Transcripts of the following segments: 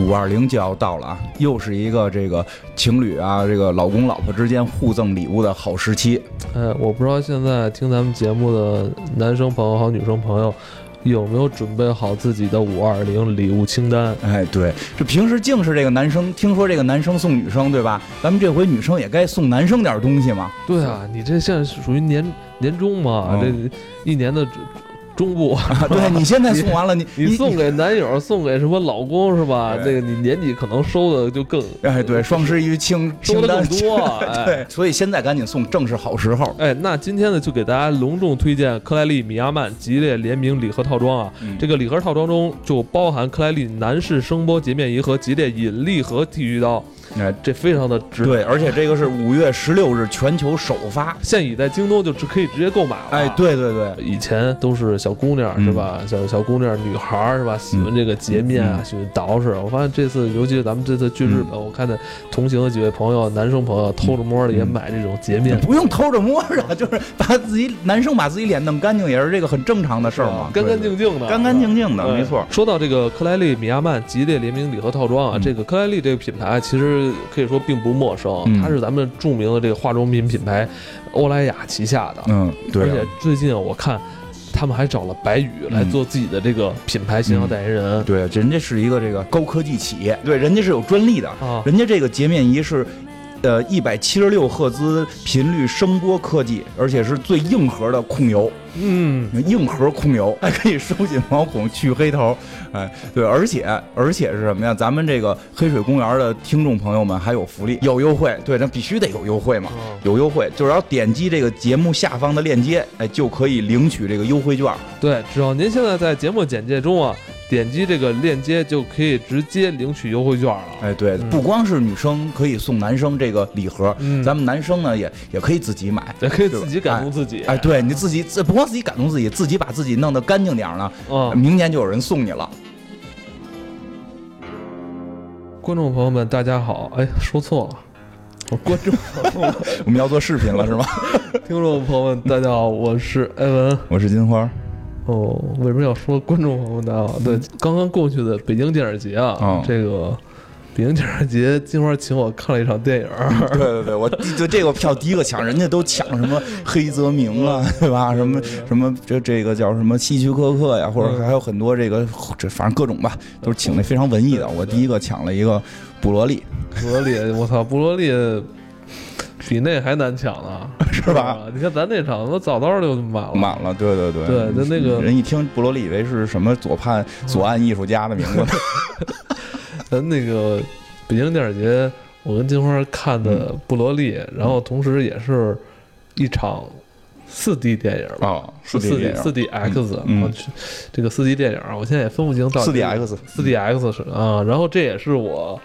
五二零就要到了啊，又是一个这个情侣啊，这个老公老婆之间互赠礼物的好时期。哎，我不知道现在听咱们节目的男生朋友和女生朋友。有没有准备好自己的五二零礼物清单？哎，对，这平时净是这个男生，听说这个男生送女生，对吧？咱们这回女生也该送男生点东西嘛。对啊，你这现在属于年年终嘛，这一年的。中部，对你现在送完了，你 你送给男友，送给什么老公是吧？那个你年底可能收的就更哎，对，双十一清 收的更多，对，所以现在赶紧送，正是好时候。哎，那今天呢，就给大家隆重推荐克莱利米亚曼吉列联名礼盒套装啊！这个礼盒套装中就包含克莱利男士声波洁面仪和吉列引力和剃须刀。哎，这非常的值对，而且这个是五月十六日全球首发，现已在京东就只可以直接购买了。哎，对对对，以前都是小姑娘是吧？小小姑娘、女孩是吧？喜欢这个洁面啊，喜欢捯饬。我发现这次，尤其是咱们这次去日本，我看见同行的几位朋友，男生朋友偷着摸的也买这种洁面，不用偷着摸着，就是把自己男生把自己脸弄干净，也是这个很正常的事儿嘛，干干净净的，干干净净的，没错。说到这个克莱利米亚曼吉列联名礼盒套装啊，这个克莱利这个品牌其实。可以说并不陌生，它是咱们著名的这个化妆品品牌欧莱雅旗下的。嗯，对。而且最近我看，他们还找了白宇来做自己的这个品牌形象代言人。对，人家是一个这个高科技企业，对，人家是有专利的。人家这个洁面仪是。呃，一百七十六赫兹频率声波科技，而且是最硬核的控油，嗯，硬核控油还可以收紧毛孔、去黑头，哎，对，而且而且是什么呀？咱们这个黑水公园的听众朋友们还有福利，有优惠，对，那必须得有优惠嘛，有优惠，就是要点击这个节目下方的链接，哎，就可以领取这个优惠券。对，只要您现在在节目简介中啊。点击这个链接就可以直接领取优惠券了。哎，对，不光是女生可以送男生这个礼盒，咱们男生呢也也可以自己买，也可以自己感动自己。哎，对你自己自不光自己感动自己，自己把自己弄得干净点儿呢，明年就有人送你了。观众朋友们，大家好，哎，说错了，我 观众，我们要做视频了是吗？听众朋友们，大家好，我是艾文，我是金花。哦，为什么要说观众朋友们好？对，刚刚过去的北京电影节啊，这个北京电影节，金花请我看了一场电影。对对对，我就这个票第一个抢，人家都抢什么黑泽明啊，对吧？什么什么这这个叫什么希区柯克呀，或者还有很多这个这反正各种吧，都是请那非常文艺的。我第一个抢了一个布罗利，布罗利，我操，布罗利。比那还难抢呢，是吧？你看咱那场，我早早就满了，满了。对对对，对，就那个人一听布罗利，以为是什么左派左岸艺术家的名字。咱那个北京电影节，我跟金花看的布罗利，然后同时也是一场四 D 电影啊，四 D 四 D X，嗯，这个四 D 电影，我现在也分不清到底四 D X 四 D X 是啊，然后这也是我，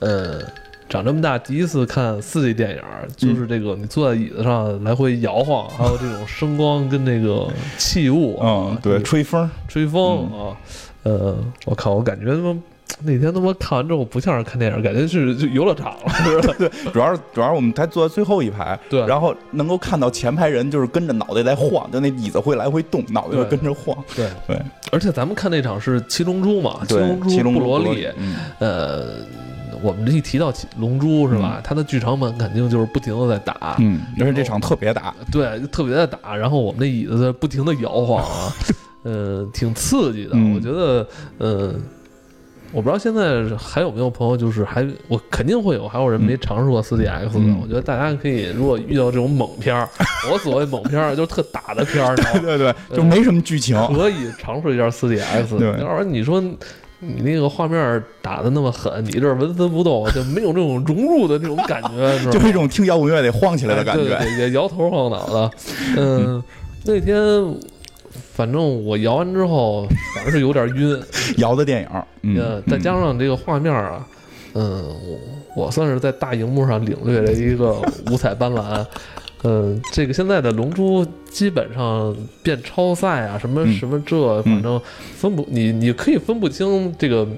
呃。长这么大第一次看四 D 电影，就是这个你坐在椅子上来回摇晃，还有这种声光跟那个器物啊，对，吹风吹风啊，呃，我靠，我感觉他妈那天他妈看完之后不像是看电影，感觉是就游乐场了。对，主要是主要是我们才坐在最后一排，对，然后能够看到前排人就是跟着脑袋在晃，就那椅子会来回动，脑袋会跟着晃。对对，而且咱们看那场是七龙珠嘛，七龙珠布罗利，呃。我们这一提到龙珠是吧？它的剧场版肯定就是不停的在打，嗯，而且这场特别打，对，特别的打。然后我们那椅子在不停的摇晃啊，呃，挺刺激的。我觉得，呃，我不知道现在还有没有朋友，就是还我肯定会有，还有人没尝试过四 D X 的。我觉得大家可以，如果遇到这种猛片儿，我所谓猛片儿就是特打的片儿，对对对，就没什么剧情，可以尝试一下四 D X。要不然你说。你那个画面打的那么狠，你这纹丝不动，就没有这种融入的那种感觉，就是一种听摇滚乐得晃起来的感觉对，也摇头晃脑的。嗯，那天反正我摇完之后，反正是有点晕。摇的电影，嗯，再加上这个画面啊，嗯，我我算是在大荧幕上领略了一个五彩斑斓。嗯，这个现在的龙珠基本上变超赛啊，什么什么这，反正分不你你可以分不清这个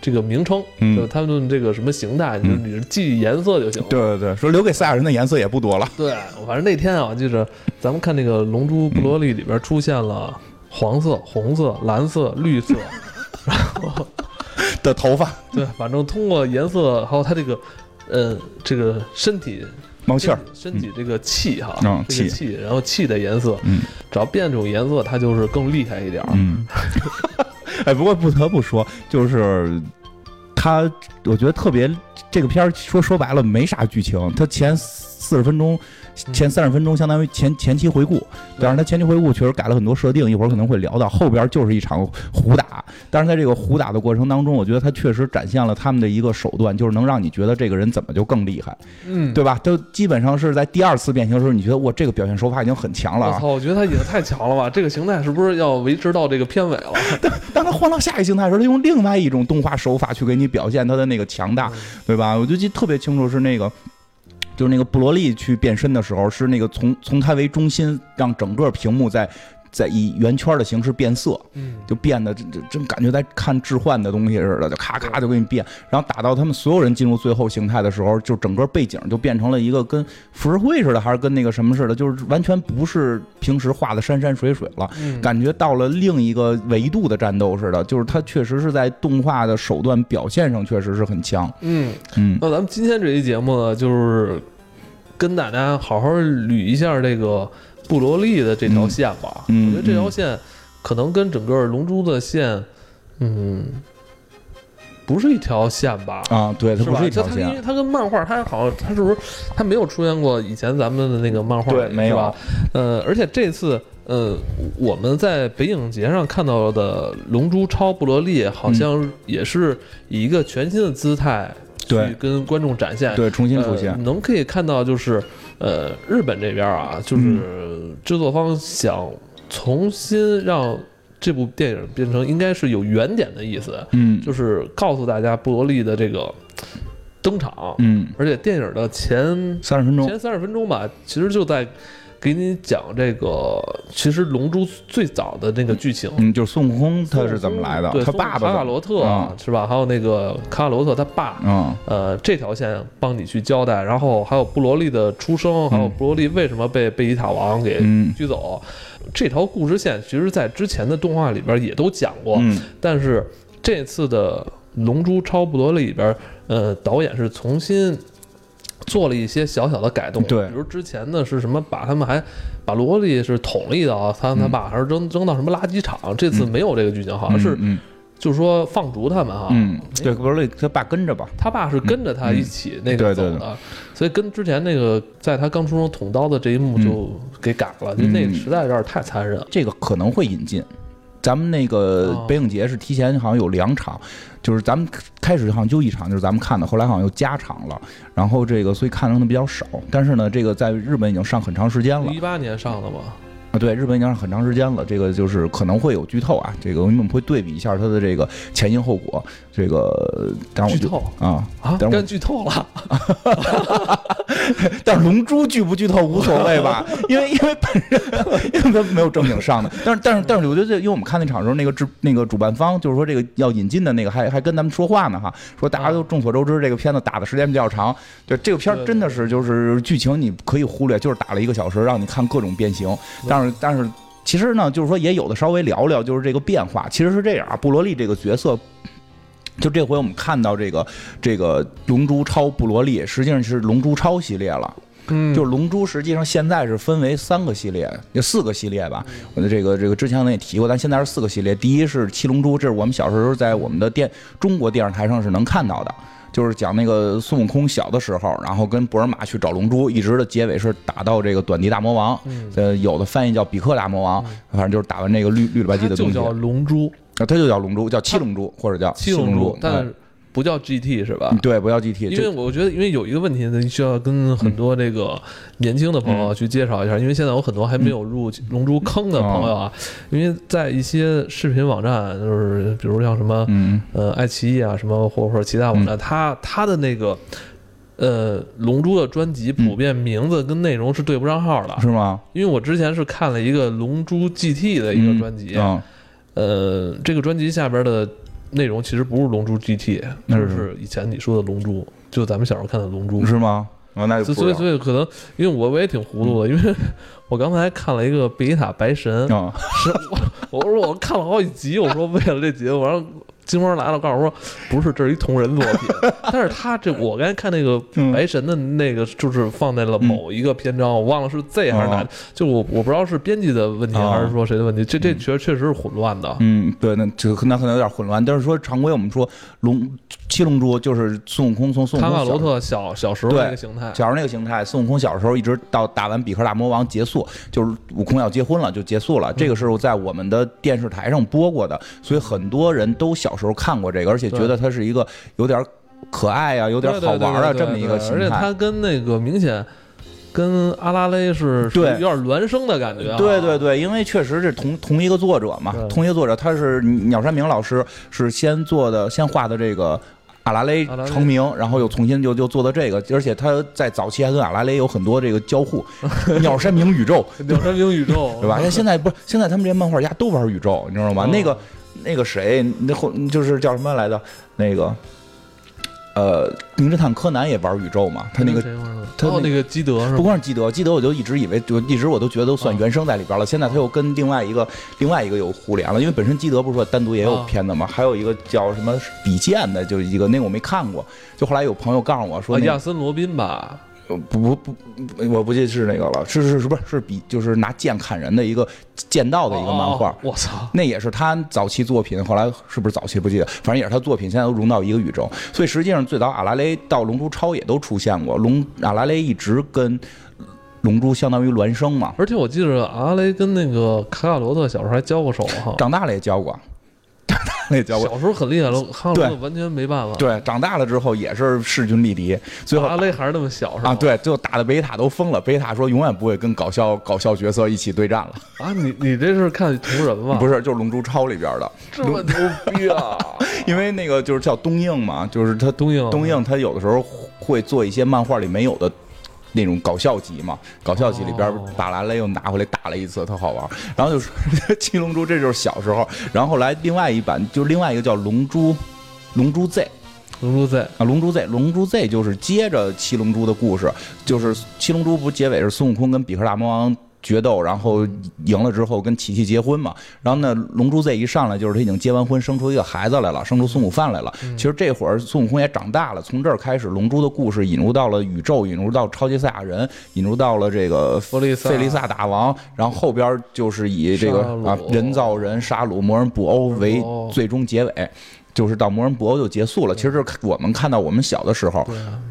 这个名称，就他们这个什么形态，你你记颜色就行了。对对对，说留给赛亚人的颜色也不多了。对，反正那天啊，就是咱们看那个龙珠布罗利里边出现了黄色、红色、蓝色、绿色，然后。的头发对，反正通过颜色还有他这个，呃，这个身体冒气儿，身体这个气哈，嗯气这个气，然后气的颜色，嗯只要变这种颜色，它就是更厉害一点儿。嗯，哎，不过不得不说，就是他，我觉得特别这个片儿说说白了没啥剧情，它前四十分钟。前三十分钟相当于前前期回顾，但是它前期回顾确实改了很多设定，一会儿可能会聊到。后边就是一场胡打，但是在这个胡打的过程当中，我觉得他确实展现了他们的一个手段，就是能让你觉得这个人怎么就更厉害，嗯，对吧？都基本上是在第二次变形的时候，你觉得哇，这个表现手法已经很强了啊。我操，我觉得他已经太强了吧！这个形态是不是要维持到这个片尾了？当他换到下一形态的时候，他用另外一种动画手法去给你表现他的那个强大，对吧？我就记得特别清楚是那个。就是那个布罗利去变身的时候，是那个从从他为中心，让整个屏幕在在以圆圈的形式变色，嗯，就变得真真感觉在看置换的东西似的，就咔咔就给你变。然后打到他们所有人进入最后形态的时候，就整个背景就变成了一个跟浮世绘似的，还是跟那个什么似的，就是完全不是平时画的山山水水了，嗯感觉到了另一个维度的战斗似的。就是它确实是在动画的手段表现上确实是很强。嗯，嗯那咱们今天这期节目呢，就是跟大家好好捋一下这个布罗利的这条线吧。我觉得这条线可能跟整个龙珠的线，嗯，不是一条线吧？啊，对，它？不是一条线它因为线。它跟漫画，它好像它是不是它没有出现过以前咱们的那个漫画里，对没有是吧？呃，而且这次呃我们在北影节上看到的《龙珠超布罗利》，好像也是以一个全新的姿态去对跟观众展现。对，重新出呃现。能可以看到就是呃日本这边啊，就是嗯制作方想重新让这部电影变成应该是有原点的意思。嗯，就是告诉大家布罗利的这个登场，嗯，而且电影的前三十分钟。前三十分钟吧，其实就在给你讲这个，其实《龙珠》最早的那个剧情。嗯，就是孙悟空他是怎么来的？对，他爸爸卡卡罗特、是吧？还有那个卡卡罗特他爸，嗯呃，这条线帮你去交代，然后还有布罗利的出生，还有布罗利为什么被贝吉塔王给嗯拘走，这条故事线其实在之前的动画里边也都讲过，嗯但是这次的《龙珠超布罗利》里边，呃，导演是重新做了一些小小的改动，对。比如之前的是什么把他们还把萝莉是捅了一刀，他他爸还是扔扔到什么垃圾场，这次没有这个剧情，好像是嗯就是说放逐他们哈，嗯，对，不是他爸跟着吧。他爸是跟着他一起那个对对走的，所以跟之前那个在他刚出生捅刀的这一幕就给改了，就那个实在有点太残忍了。这个可能会引进。咱们那个哦。北影节是提前好像有两场，就是咱们开始好像就一场，就是咱们看的，后来好像又加场了，然后这个所以看的比较少。但是呢，这个在日本已经上很长时间了一八年上的吧，啊，对，日本已经上很长时间了，这个就是可能会有剧透啊，这个我们会对比一下它的这个前因后果，这个当然我就剧透啊，啊，但剧透了。但是龙珠剧不剧透无所谓吧，因为因为本身因为它没有正经上的，但是但是但是我觉得这，因为我们看那场的时候，那个制那个主办方就是说这个要引进的那个还还跟咱们说话呢哈，说大家都众所周知这个片子打的时间比较长，对这个片儿真的是就是剧情你可以忽略，就是打了一个小时让你看各种变形，但是但是。其实呢，就是说也有的稍微聊聊，就是这个变化。其实是这样啊，布罗利这个角色，就这回我们看到这个这个龙珠超布罗利，实际上是龙珠超系列了。嗯就是龙珠，实际上现在是分为三个系列，有四个系列吧。我的这个这个之前我也提过，但现在是四个系列。第一是七龙珠，这是我们小时候在我们的电中国电视台上是能看到的，就是讲那个孙悟空小的时候，然后跟布尔玛去找龙珠，一直的结尾是打到这个短笛大魔王。嗯，呃，有的翻译叫比克大魔王，反正就是打完这个绿绿了吧唧的东西，叫龙珠，啊，它就叫龙珠，叫七龙珠或者叫七龙龙珠，但哎是不叫 GT 是吧？对，不叫 GT，因为我觉得，因为有一个问题呢，需要跟很多这个年轻的朋友去介绍一下，因为现在有很多还没有入龙珠坑的朋友啊，因为在一些视频网站，就是比如像什么嗯。呃爱奇艺啊，什么或或者其他网站，它它的那个呃龙珠的专辑普遍名字跟内容是对不上号的，是吗？因为我之前是看了一个龙珠 GT 的一个专辑，嗯，呃，这个专辑下边的内容其实不是《龙珠 GT》，那就是是以前你说的《龙珠》，就咱们小时候看的《龙珠》。是吗？啊，那就所所以所以可能，因为我我也挺糊涂的，因为 我刚才看了一个贝吉塔白神，啊，是我我说我看了好几集，我说为了这节目，我让金花来了，告诉我说不是，这是一同人作品。但是他这我刚才看那个白神的那个，就是放在了某一个篇章，我忘了是 Z 还是哪，就我我不知道是编辑的问题还是说谁的问题。这这确确实是混乱的。嗯，对，那这那可能有点混乱。但是说常规我们说龙七龙珠就是孙悟空从孙悟空卡卡罗特小小时候那个形态，小时候那个形态，孙悟空小时候一直到打完比克大魔王结束，就是悟空要结婚了就结束了。这个是在我们的电视台上播过的，所以很多人都小时候看过这个，而且觉得它是一个有点可爱啊，有点好玩啊这么一个形态。而且它跟那个明显跟阿拉蕾是对有点孪生的感觉。对对对，因为确实是同同一个作者嘛，同一个作者，他是鸟山明老师是先做的，先画的这个。阿拉蕾成名，然后又重新就就做的这个，而且他在早期还跟阿拉蕾有很多这个交互。鸟山明宇宙，鸟山明宇宙，对吧？像现在不是现在他们这些漫画家都玩宇宙，你知道吗？那个那个谁，那后就是叫什么来着？那个。呃，名侦探柯南也玩宇宙嘛？他那个，他那个基德不光是基德，基德我就一直以为，就一直我都觉得都算原生在里边了。现在他又跟另外一个另外一个有互联了，因为本身基德不是说单独也有片子嘛？还有一个叫什么比剑的，就一个那个我没看过。就后来有朋友告诉我说，亚森罗宾吧。不不不，我不记得是那个了，是是是不是是比就是拿剑砍人的一个剑道的一个漫画，我操，那也是他早期作品，后来是不是早期不记得，反正也是他作品，现在都融到一个宇宙，所以实际上最早阿拉蕾到龙珠超也都出现过，龙阿拉蕾一直跟龙珠相当于孪生嘛，而且我记得阿拉蕾跟那个卡卡罗特小时候还交过手哈，长大了也交过。那小时候很厉害了，哈罗完全没办法。对，长大了之后也是势均力敌。最后阿雷还是那么小，是吧？啊，对，最后打的贝塔都疯了。贝塔说永远不会跟搞笑搞笑角色一起对战了。啊，你你这是看图人吗？不是，就是《龙珠超》里边的。这么牛逼啊！因为那个就是叫东映嘛，就是他东映东映，他有的时候会做一些漫画里没有的。那种搞笑集嘛，搞笑集里边打完了又拿回来打了一次，特好玩。然后就是 七龙珠，这就是小时候。然后来另外一版，就是另外一个叫龙珠，龙珠 Z，龙珠 Z 啊，龙珠 Z，龙珠 Z 就是接着七龙珠的故事，就是七龙珠不结尾是孙悟空跟比克大魔王。决斗，然后赢了之后跟琪琪结婚嘛。然后呢，龙珠 Z 一上来就是他已经结完婚，生出一个孩子来了，生出孙悟饭来了。其实这会儿孙悟空也长大了。从这儿开始，龙珠的故事引入到了宇宙，引入到超级赛亚人，引入到了这个弗利费利萨大王。然后后边就是以这个啊人造人沙鲁魔人布欧为最终结尾。就是到魔人布欧就结束了。其实是我们看到我们小的时候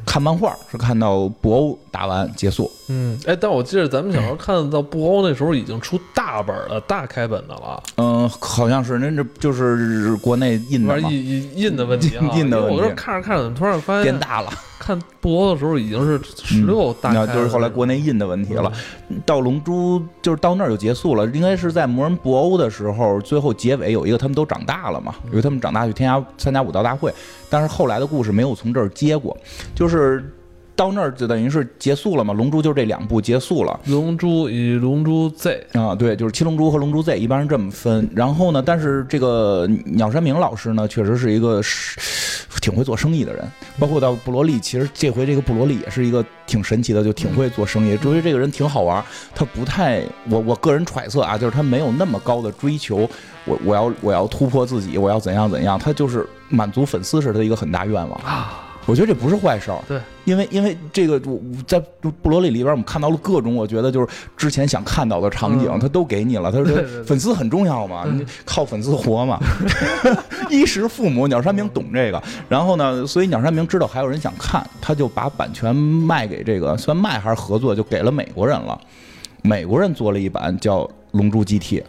看漫画，是看到布欧打完结束。嗯，哎，但我记得咱们小时候看到布欧那时候已经出大本了，大开本的了。嗯，好像是，那这就是国内印的印印印的问题啊。印的问题。我看着看着，突然发现变大了。看布欧的时候已经是十六大，那就是后来国内印的问题了。到龙珠就是到那儿就结束了，应该是在魔人布欧的时候，最后结尾有一个他们都长大了嘛，因为他们长大去天涯参加武道大会，但是后来的故事没有从这儿接过，就是。到那儿就等于是结束了嘛？龙珠就这两部结束了。龙珠与龙珠 Z 啊，对，就是七龙珠和龙珠 Z，一般是这么分。然后呢，但是这个鸟山明老师呢，确实是一个是挺会做生意的人。包括到布罗利，其实这回这个布罗利也是一个挺神奇的，就挺会做生意。至于这个人挺好玩，他不太，我我个人揣测啊，就是他没有那么高的追求。我我要我要突破自己，我要怎样怎样，他就是满足粉丝是他的一个很大愿望啊。我觉得这不是坏事儿，对，因为因为这个我在布罗里里边，我们看到了各种我觉得就是之前想看到的场景，他都给你了。他说粉丝很重要嘛，靠粉丝活嘛，衣食父母。鸟山明懂这个，然后呢，所以鸟山明知道还有人想看，他就把版权卖给这个，算卖还是合作，就给了美国人了。美国人做了一版叫《龙珠 GT》，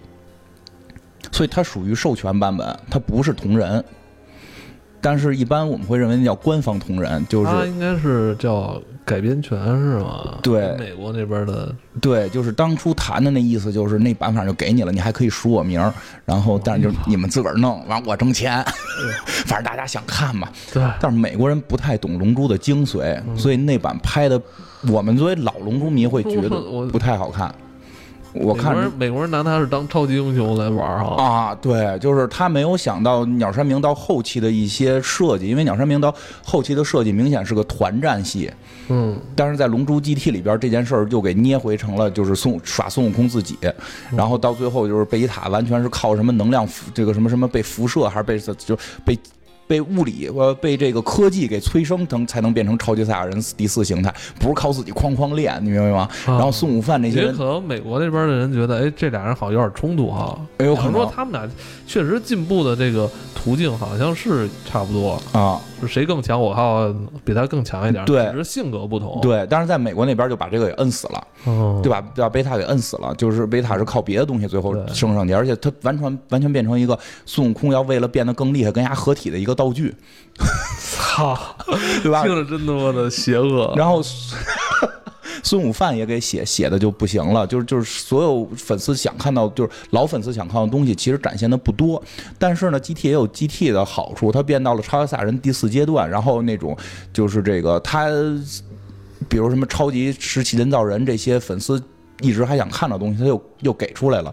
所以它属于授权版本，它不是同人。但是，一般我们会认为那叫官方同人，就是他应该是叫改编权是吗？对，美国那边的，对，就是当初谈的那意思，就是那版法就给你了，你还可以署我名儿，然后但是就你们自个儿弄，完我挣钱，反正大家想看嘛。对。但是美国人不太懂《龙珠》的精髓，所以那版拍的，我们作为老《龙珠》迷会觉得不太好看。我看美国人美国人拿他是当超级英雄来玩哈。啊，对，就是他没有想到鸟山明到后期的一些设计，因为鸟山明到后期的设计明显是个团战戏，嗯，但是在《龙珠 GT》里边这件事儿就给捏回成了就是孙耍孙悟空自己，然后到最后就是贝吉塔完全是靠什么能量这个什么什么被辐射还是被就被。被物理呃被这个科技给催生，能才能变成超级赛亚人第四形态，不是靠自己哐哐练，你明白吗？然后孙悟饭那些人，也可能美国那边的人觉得，哎，这俩人好像有点冲突哈。哎有可能说他们俩确实进步的这个途径好像是差不多，啊，就谁更强，我好像比他更强一点，对只是性格不同。，对，但是在美国那边就把这个给摁死了，哦，对吧？把贝塔给摁死了，就是贝塔是靠别的东西最后升上去，而且他完全完全变成一个孙悟空要为了变得更厉害跟人家合体的一个道具，操，对吧？听着真他妈的邪恶。然后 孙悟饭也给写写的就不行了，就是就是所有粉丝想看到，就是老粉丝想看到的东西，其实展现的不多。但是呢，GT 也有 GT 的好处，它变到了超级赛亚人第四阶段，然后那种就是这个他，比如什么超级石器人造人这些粉丝。一直还想看到的东西，他又又给出来了，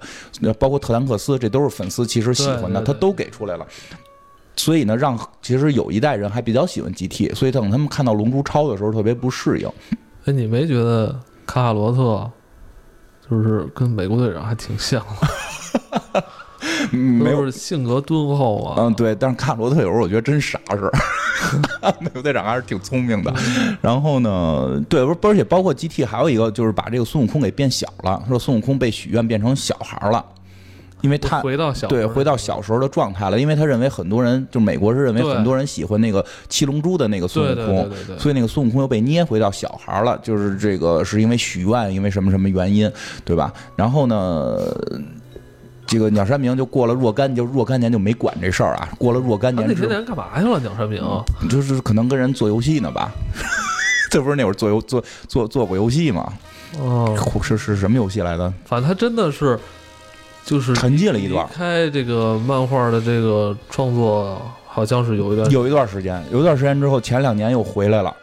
包括特兰克斯，这都是粉丝其实喜欢的，对对对他都给出来了。所以呢，让其实有一代人还比较喜欢 GT，所以等他们看到龙珠超的时候特别不适应。哎，你没觉得卡卡罗特就是跟美国队长还挺像的？嗯 没有性格敦厚啊。嗯，对，但是卡罗特有时候我觉得真傻是，美 国队长还是挺聪明的。然后呢，对，不，而且包括 GT 还有一个就是把这个孙悟空给变小了，说孙悟空被许愿变成小孩了，因为他。回到小对，回到小时候的状态了，因为他认为很多人，就美国是认为很多人喜欢那个七龙珠的那个孙悟空，所以那个孙悟空又被捏回到小孩了，就是这个是因为许愿，因为什么什么原因，对吧？然后呢，这个鸟山明就过了若干，就若干年就没管这事儿啊。过了若干年那些年干嘛去了？鸟山明，就是可能跟人做游戏呢吧。这不是那会儿做游做做做过游戏吗？哦，是是什么游戏来的？反正他真的是就是沉寂了一段离开这个漫画的这个创作，好像是有一段有一段时间，有一段时间之后，前两年又回来了。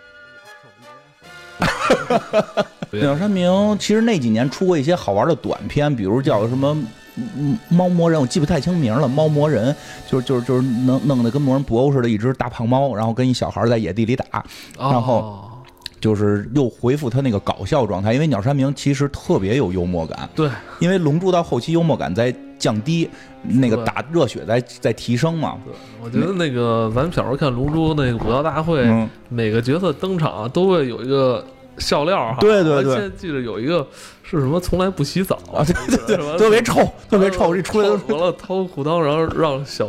鸟山明其实那几年出过一些好玩的短片，比如叫什么。嗯猫魔人，我记不太清名了。猫魔人就是就是就是弄弄得跟魔人布欧似的，一只大胖猫，然后跟一小孩在野地里打，然后哦就是又回复他那个搞笑状态。因为鸟山明其实特别有幽默感，对，因为龙珠到后期幽默感在降低，那个打热血在在提升嘛。对，我觉得那个咱们小时候看《龙珠》那个武道大会，嗯，每个角色登场都会有一个笑料哈。对对对我现在记得有一个是什么，从来不洗澡啊，对对对，特别臭，特别臭，这出来都完了掏裤裆，然后让小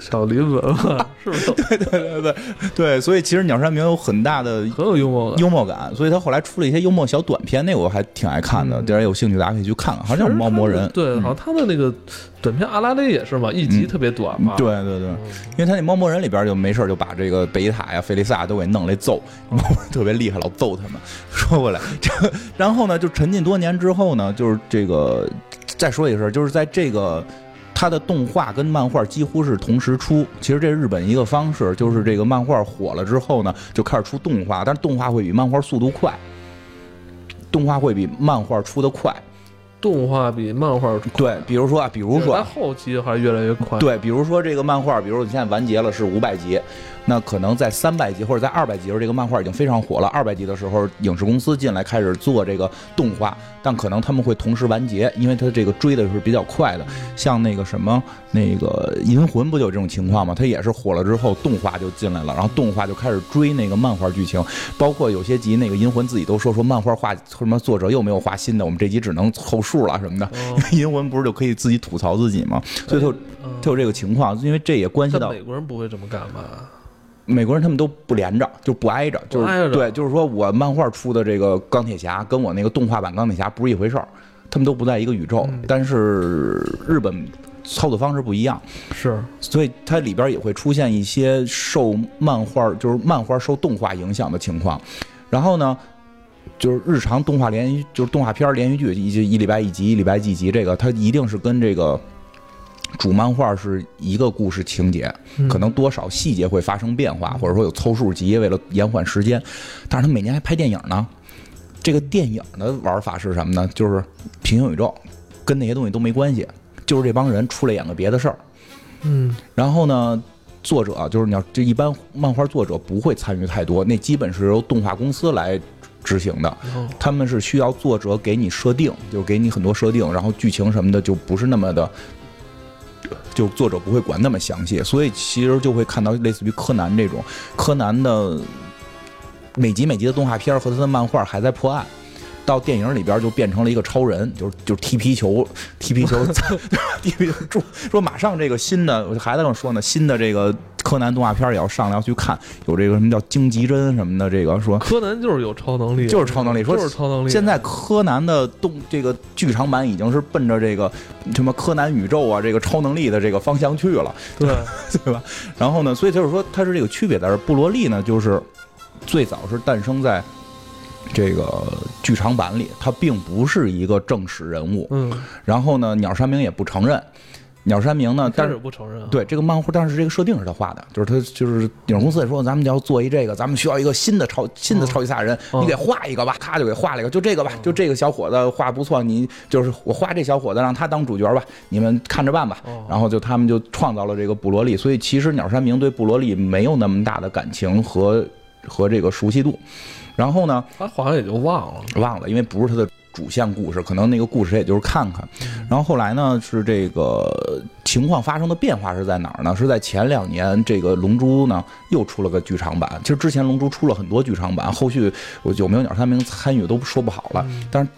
小林闻闻，是不是对对对对对，所以其实鸟山明有很大的很有幽默感？幽默感，所以他后来出了一些幽默小短片，那个我还挺爱看的。嗯大家有兴趣大家可以去看看，好像叫《猫魔人》。对，嗯好像他的那个短片阿拉蕾也是嘛，一集特别短嘛。对对对，因为他那猫魔人里边就没事就把这个贝塔呀、菲利萨都给弄来揍，特别厉害，老揍他们。说回来，这然后呢，就沉浸多年之后呢，就是这个再说一声，就是在这个。它的动画跟漫画几乎是同时出，其实这是日本一个方式，就是这个漫画火了之后呢，就开始出动画，但是动画会比漫画速度快，动画会比漫画出的快。动画比漫画快对，比如说啊，比如说后期还越来越快。对，比如说这个漫画，比如说你现在完结了是五百集，那可能在三百集或者在二百集的时候，这个漫画已经非常火了。二百集的时候，影视公司进来开始做这个动画，但可能他们会同时完结，因为他这个追的是比较快的。像那个什么那个《银魂》不就有这种情况吗？它也是火了之后，动画就进来了，然后动画就开始追那个漫画剧情，包括有些集那个《银魂》自己都说说漫画画什么作者又没有画新的，我们这集只能凑数了什么的。因为，银魂不是就可以自己吐槽自己吗？所以它有嗯它有这个情况，因为这也关系到美国人不会这么干吧？美国人他们都不连着，就不挨着，就是对，就是说我漫画出的这个钢铁侠跟我那个动画版钢铁侠不是一回事儿，他们都不在一个宇宙，嗯但是日本操作方式不一样，是，所以它里边也会出现一些受漫画就是漫画受动画影响的情况，然后呢。就是日常动画连续，就是动画片儿连续剧，一一礼拜一集，一礼拜几集，这个它一定是跟这个主漫画是一个故事情节，嗯可能多少细节会发生变化，或者说有凑数集，为了延缓时间。但是他每年还拍电影呢。这个电影的玩法是什么呢？就是平行宇宙，跟那些东西都没关系，就是这帮人出来演个别的事儿。嗯，然后呢，作者就是你要这一般漫画作者不会参与太多，那基本是由动画公司来执行的。他们是需要作者给你设定，就给你很多设定，然后剧情什么的就不是那么的，就作者不会管那么详细，所以其实就会看到类似于柯南这种，柯南的每集每集的动画片和他的漫画还在破案。到电影里边就变成了一个超人，就是就是踢皮球，踢皮球，踢皮球。说马上这个新的，我孩子跟我说呢，新的这个柯南动画片也要上来要去看，有这个什么叫荆棘针什么的，这个说柯南就是有超能力，就是超能力，说就是超能力。现在柯南的动这个剧场版已经是奔着这个什么柯南宇宙啊，这个超能力的这个方向去了，对 对吧？然后呢，所以就是说它是这个区别在这，布罗利呢就是最早是诞生在。这个剧场版里，他并不是一个正史人物。嗯，然后呢，鸟山明也不承认。鸟山明呢，但是不承认。对这个漫画，但是这个设定是他画的，就是他就是影视公司也说，咱们就要做一这个，咱们需要一个新的超新的超级赛亚人，你给画一个吧，他就给画了一个，就这个吧，就这个小伙子画不错，你就是我画这小伙子，让他当主角吧，你们看着办吧。然后就他们就创造了这个布罗利，所以其实鸟山明对布罗利没有那么大的感情和和这个熟悉度。然后呢，他好像也就忘了，忘了，因为不是他的主线故事，可能那个故事也就是看看。然后后来呢，是这个情况发生的变化是在哪儿呢？是在前两年，这个《龙珠》呢又出了个剧场版。其实之前《龙珠》出了很多剧场版，后续有没有鸟山明参与都说不好了。但是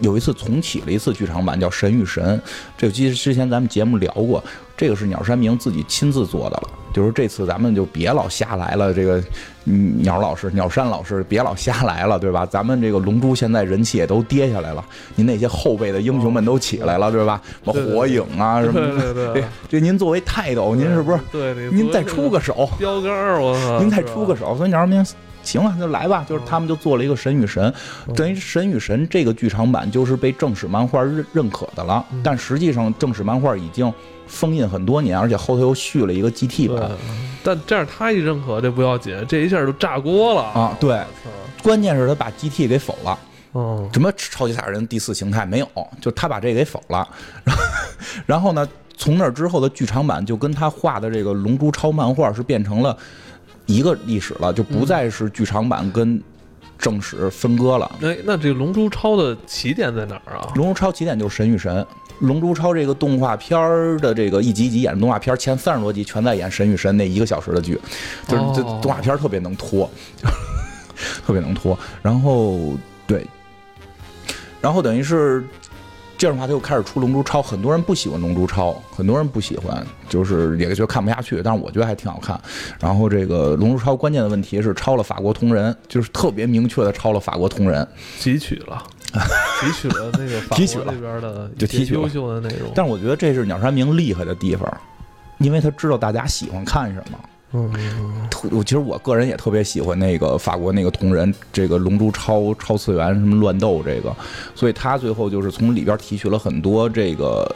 有一次重启了一次剧场版，叫《神与神》。这其实之前咱们节目聊过，这个是鸟山明自己亲自做的了。就是这次咱们就别老瞎来了，这个鸟老师、鸟山老师别老瞎来了，对吧？咱们这个龙珠现在人气也都跌下来了，您那些后辈的英雄们都起来了，对吧？什么火影啊什么的，对对这您作为泰斗，您是不是？对，您再出个手，标杆我操！您再出个手，所以鸟山明行了，就来吧。就是他们就做了一个神与神，等于神与神这个剧场版就是被正史漫画认认可的了，但实际上正史漫画已经。封印很多年，而且后头又续了一个 GT 版，但这样他一认可这不要紧，这一下就炸锅了啊！对，关键是他把 GT 给否了，哦，什么超级赛亚人第四形态没有，就他把这给否了。然后呢，从那之后的剧场版就跟他画的这个龙珠超漫画是变成了一个历史了，就不再是剧场版跟正史分割了。哎，那这个龙珠超的起点在哪儿啊？龙珠超起点就是神与神。龙珠超这个动画片儿的这个一集一集演的动画片，前三十多集全在演神与神那一个小时的剧，就是这动画片特别能拖，特别能拖。然后对，然后等于是这样的话，他又开始出龙珠超。很多人不喜欢龙珠超，很多人不喜欢，就是也觉得看不下去。但是我觉得还挺好看。然后这个龙珠超关键的问题是抄了法国同人，就是特别明确的抄了法国同人，汲取了。提取了那个提取了那边的就提取优秀的内容，但是我觉得这是鸟山明厉害的地方，因为他知道大家喜欢看什么。嗯，我其实我个人也特别喜欢那个法国那个同人，这个龙珠超超次元什么乱斗这个，所以他最后就是从里边提取了很多这个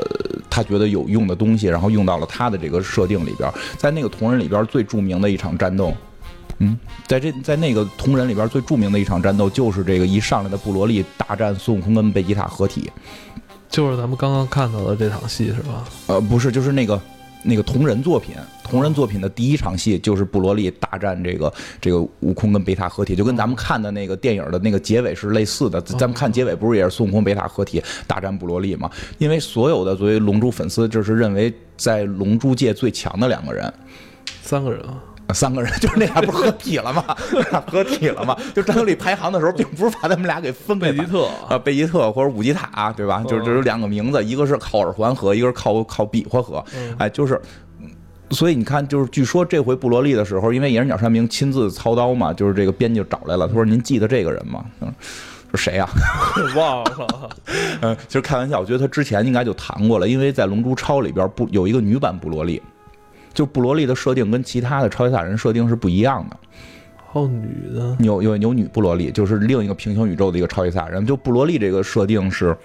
他觉得有用的东西，然后用到了他的这个设定里边，在那个同人里边最著名的一场战斗。嗯，在这在那个同人里边最著名的一场战斗，就是这个一上来的布罗利大战孙悟空跟贝吉塔合体，就是咱们刚刚看到的这场戏是吧？呃，不是，就是那个那个同人作品，同人作品的第一场戏就是布罗利大战这个这个悟空跟贝塔合体，就跟咱们看的那个电影的那个结尾是类似的。咱们看结尾不是也是孙悟空贝塔合体大战布罗利吗？因为所有的作为龙珠粉丝，就是认为在龙珠界最强的两个人，三个人啊。三个人就是那俩不是合体了吗？合体了吗？就战斗力排行的时候，并不是把他们俩给分贝吉特啊，贝吉特或者武吉塔，对吧？就是就是两个名字，一个是靠耳环合，一个是靠靠比划合。哎，就是，所以你看，就是据说这回布罗利的时候，因为也是鸟山明亲自操刀嘛，就是这个编辑找来了，他说：“您记得这个人吗？”嗯，说谁呀？忘了。嗯，其实开玩笑，我觉得他之前应该就谈过了，因为在《龙珠超》里边不有一个女版布罗利。就布罗利的设定跟其他的超级赛亚人设定是不一样的，哦，女的有有有女布罗利，就是另一个平行宇宙的一个超级赛亚人。就布罗利这个设定是，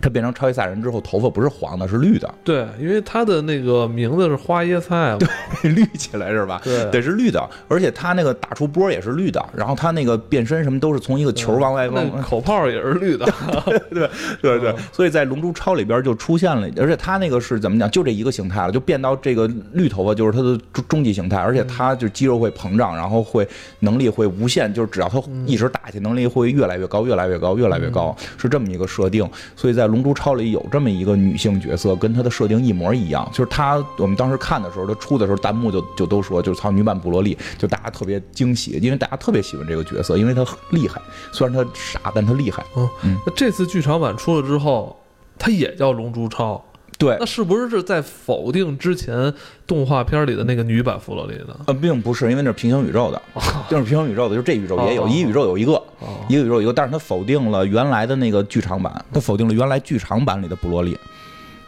他变成超级赛亚人之后，头发不是黄的，是绿的，对，因为他的那个名字是花椰菜对，绿起来是吧？对得是绿的，而且他那个打出波也是绿的，然后他那个变身什么都是从一个球往外往口炮也是绿的，对对对嗯，所以在《龙珠超》里边就出现了，而且他那个是怎么讲？就这一个形态了，就变到这个绿头发就是他的终终极形态，而且他就肌肉会膨胀，然后会能力会无限，就是只要他一直打去，能力会越来越高，越来越高，越来越高，是这么一个设定。所以在《龙珠超》里有这么一个女性角色，跟她的设定一模一样。就是她，我们当时看的时候，她出的时候，弹幕就就都说，就是操女版布罗利，就大家特别惊喜，因为大家特别喜欢这个角色，因为她厉害，虽然她傻，但她厉害。嗯那这次剧场版出了之后，她也叫《龙珠超》，对那，是不是是在否定之前动画片里的那个女版弗洛丽呢？呃，并不是，因为那是平行宇宙的，就是平行宇宙的，就这宇宙也有，哦一宇宙有一个，哦，一个宇宙有一个，但是他否定了原来的那个剧场版，他否定了原来剧场版里的布罗利，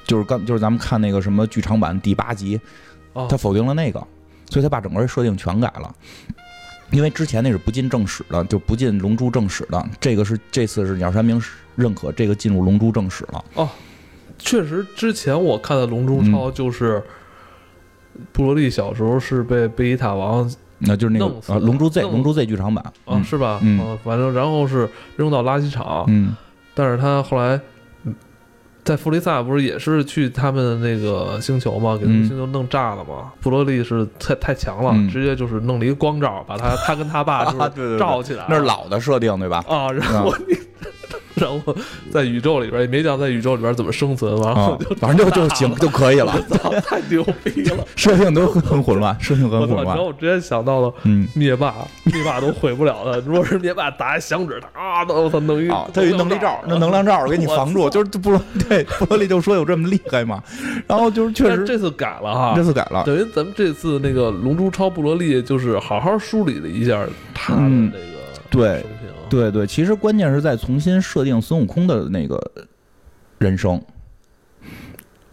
就是刚就是咱们看那个什么剧场版第八集，哦他否定了那个，所以他把整个设定全改了。因为之前那是不进正史的，就不进龙珠正史的，这个是这次是鸟山明认可这个进入龙珠正史了。确实，之前我看的《龙珠嗯。超》就是布罗利小时候是被贝吉塔王那就是那个龙珠 Z 弄龙珠 Z 剧场版，啊，嗯。是吧？嗯。啊反正然后是扔到垃圾场，嗯。但是他后来嗯在弗利萨不是也是去他们那个星球嘛，给他们嗯。星球弄炸了嘛？布罗利是太太强了，嗯。直接就是弄了一个光照，把他他跟他爸 就啊是罩起来，那是老的设定对吧？啊，然后你。然后在宇宙里边也没讲在宇宙里边怎么生存，然后啊就，反正就就行就可以了。太牛逼了！设定都很混乱，设定很！混乱。然后我直接想到了嗯，灭霸，灭霸都毁不了他。如果是灭霸打一响指，他啊，那我操，弄一啊，他有一能力罩，那能量罩给你防住，就是布罗对布罗利就说有这么厉害嘛，然后就是确实这次改了哈这，次改了，等于咱们这次那个《龙珠超布罗利》就是好好梳理了一下他的嗯这个对。对对，其实关键是在重新设定孙悟空的那个人生。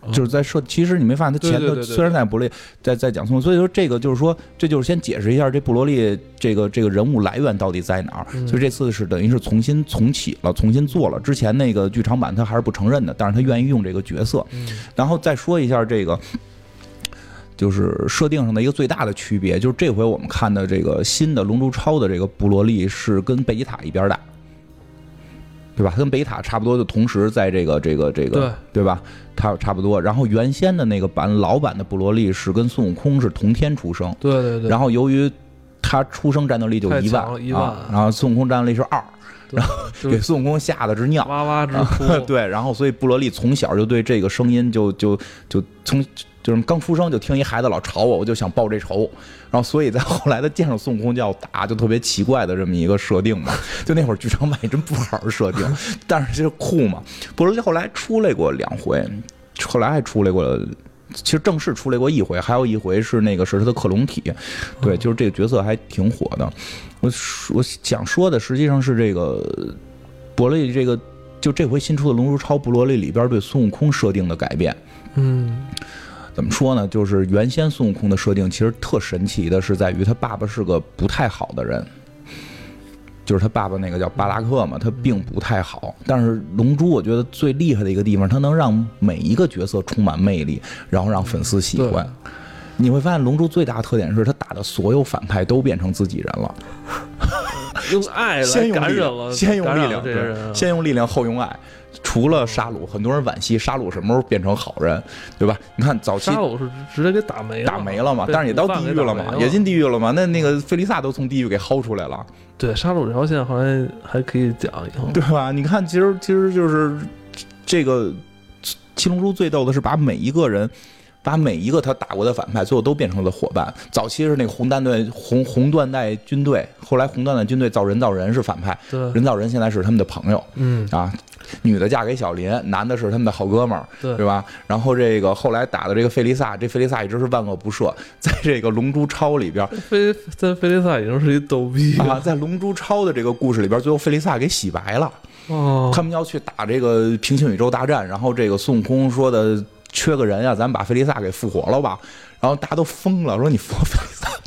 就是在设，其实你没发现他前头虽然在布罗利在在讲孙悟空，所以说这个就是说，这就是先解释一下这布罗利这个这个人物来源到底在哪儿。嗯所以这次是等于是重新重启了，重新做了。之前那个剧场版他还是不承认的，但是他愿意用这个角色。嗯然后再说一下这个，就是设定上的一个最大的区别，就是这回我们看的这个新的《龙珠超》的这个布罗利是跟贝吉塔一边大，对吧？他跟贝吉塔差不多，就同时在这个这个这个，对吧？他差不多。然后原先的那个版老版的布罗利是跟孙悟空是同天出生，对对对，然后由于他出生战斗力就一万一万啊，然后孙悟空战斗力是二，然后给孙悟空吓得直尿。哇哇直哭。对，然后所以布罗利从小就对这个声音就就就从就是刚出生就听一孩子老吵我，我就想报这仇，然后所以在后来他见着孙悟空就要打，就特别奇怪的这么一个设定嘛。就那会儿剧场版也真不好好设定，但是就是酷嘛。布罗利后来出来过两回，后来还出来过。其实正式出来过一回，还有一回是那个是他的克隆体，对，就是这个角色还挺火的。我我想说的实际上是这个布罗利这个就这回新出的《龙珠超布罗利》里边对孙悟空设定的改变，嗯怎么说呢？就是原先孙悟空的设定其实特神奇的是在于他爸爸是个不太好的人，就是他爸爸那个叫巴拉克嘛，他并不太好。但是龙珠我觉得最厉害的一个地方，他能让每一个角色充满魅力，然后让粉丝喜欢。你会发现龙珠最大的特点是他打的所有反派都变成自己人了。用爱先来用力量，感染了，先用感染了力量，先用力量后用爱。除了沙鲁，很多人惋惜沙鲁什么时候变成好人，对吧？你看早期沙鲁是直接给打没了，打没了嘛，但是也到地狱了嘛，也进地狱了嘛。那那个菲利萨都从地狱给薅出来了，对沙鲁这条线好像还可以讲以后。对吧？你看，其实其实就是这个七龙珠最逗的是把每一个人。把每一个他打过的反派，最后都变成了伙伴。早期是那个红蛋队红红缎带军队，后来红缎带军队造人造人是反派，对，人造人现在是他们的朋友嗯，啊。女的嫁给小林，男的是他们的好哥们儿，对对吧？然后这个后来打的这个费利萨，这费利萨一直是万恶不赦，在这个《龙珠超》里边费在费利萨已经是一逗逼啊，了在《龙珠超》的这个故事里边，最后费利萨给洗白了。哦，他们要去打这个平行宇宙大战，然后这个孙悟空说的缺个人呀、咱把菲利萨给复活了吧。然后大家都疯了，说你复活菲利萨。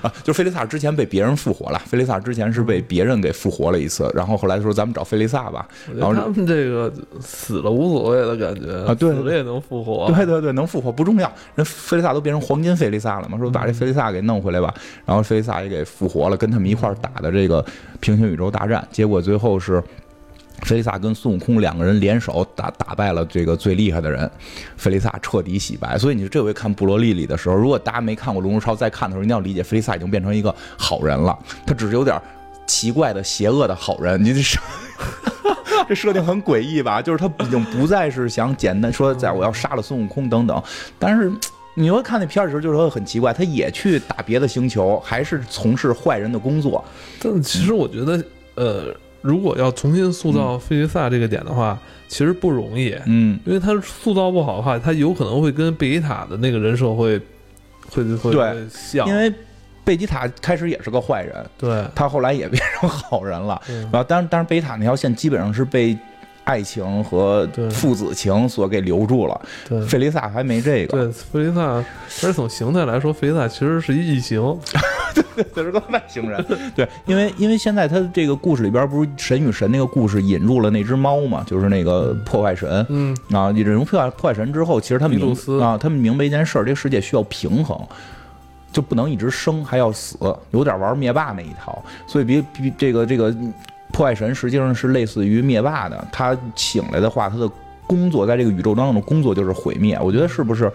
啊，就菲利萨之前被别人复活了，菲利萨之前是被别人给复活了一次，然后后来说咱们找菲利萨吧，然后他们这个死了无所谓的感觉啊，对，死了也能复活，对对对，能复活不重要，人菲利萨都变成黄金菲利萨了嘛，说把这菲利萨给弄回来吧，然后菲利萨也给复活了，跟他们一块打的这个平行宇宙大战，结果最后是。菲利萨跟孙悟空两个人联手打打败了这个最厉害的人，菲利萨彻底洗白。所以你这回看《布罗利》里的时候，如果大家没看过《龙珠超》，再看的时候一定要理解，菲利萨已经变成一个好人了。他只是有点奇怪的邪恶的好人。你这设这设定很诡异吧？就是他已经不再是想简单说在我要杀了孙悟空等等。但是你会看那片儿的时候，就是说很奇怪，他也去打别的星球，还是从事坏人的工作。但其实我觉得，呃。如果要重新塑造费迪萨这个点的话，其实不容易。嗯，因为他塑造不好的话，他有可能会跟贝吉塔的那个人设会会会像。因为贝吉塔开始也是个坏人，对，他后来也变成好人了。然后，当然，当然，贝吉塔那条线基本上是被。爱情和父子情所给留住了，对，费利萨还没这个。对，费利萨，而且从形态来说，费利萨其实是一异形，对，这是个外星人。对，因为因为现在他这个故事里边不是神与神那个故事引入了那只猫嘛，就是那个破坏神。嗯啊，引入破坏破坏神之后，其实他们明啊，他们明白一件事儿，这个世界需要平衡，就不能一直生还要死，有点玩灭霸那一套。所以比比这个这个。破坏神实际上是类似于灭霸的，他醒来的话，他的工作在这个宇宙当中的工作就是毁灭。我觉得是不是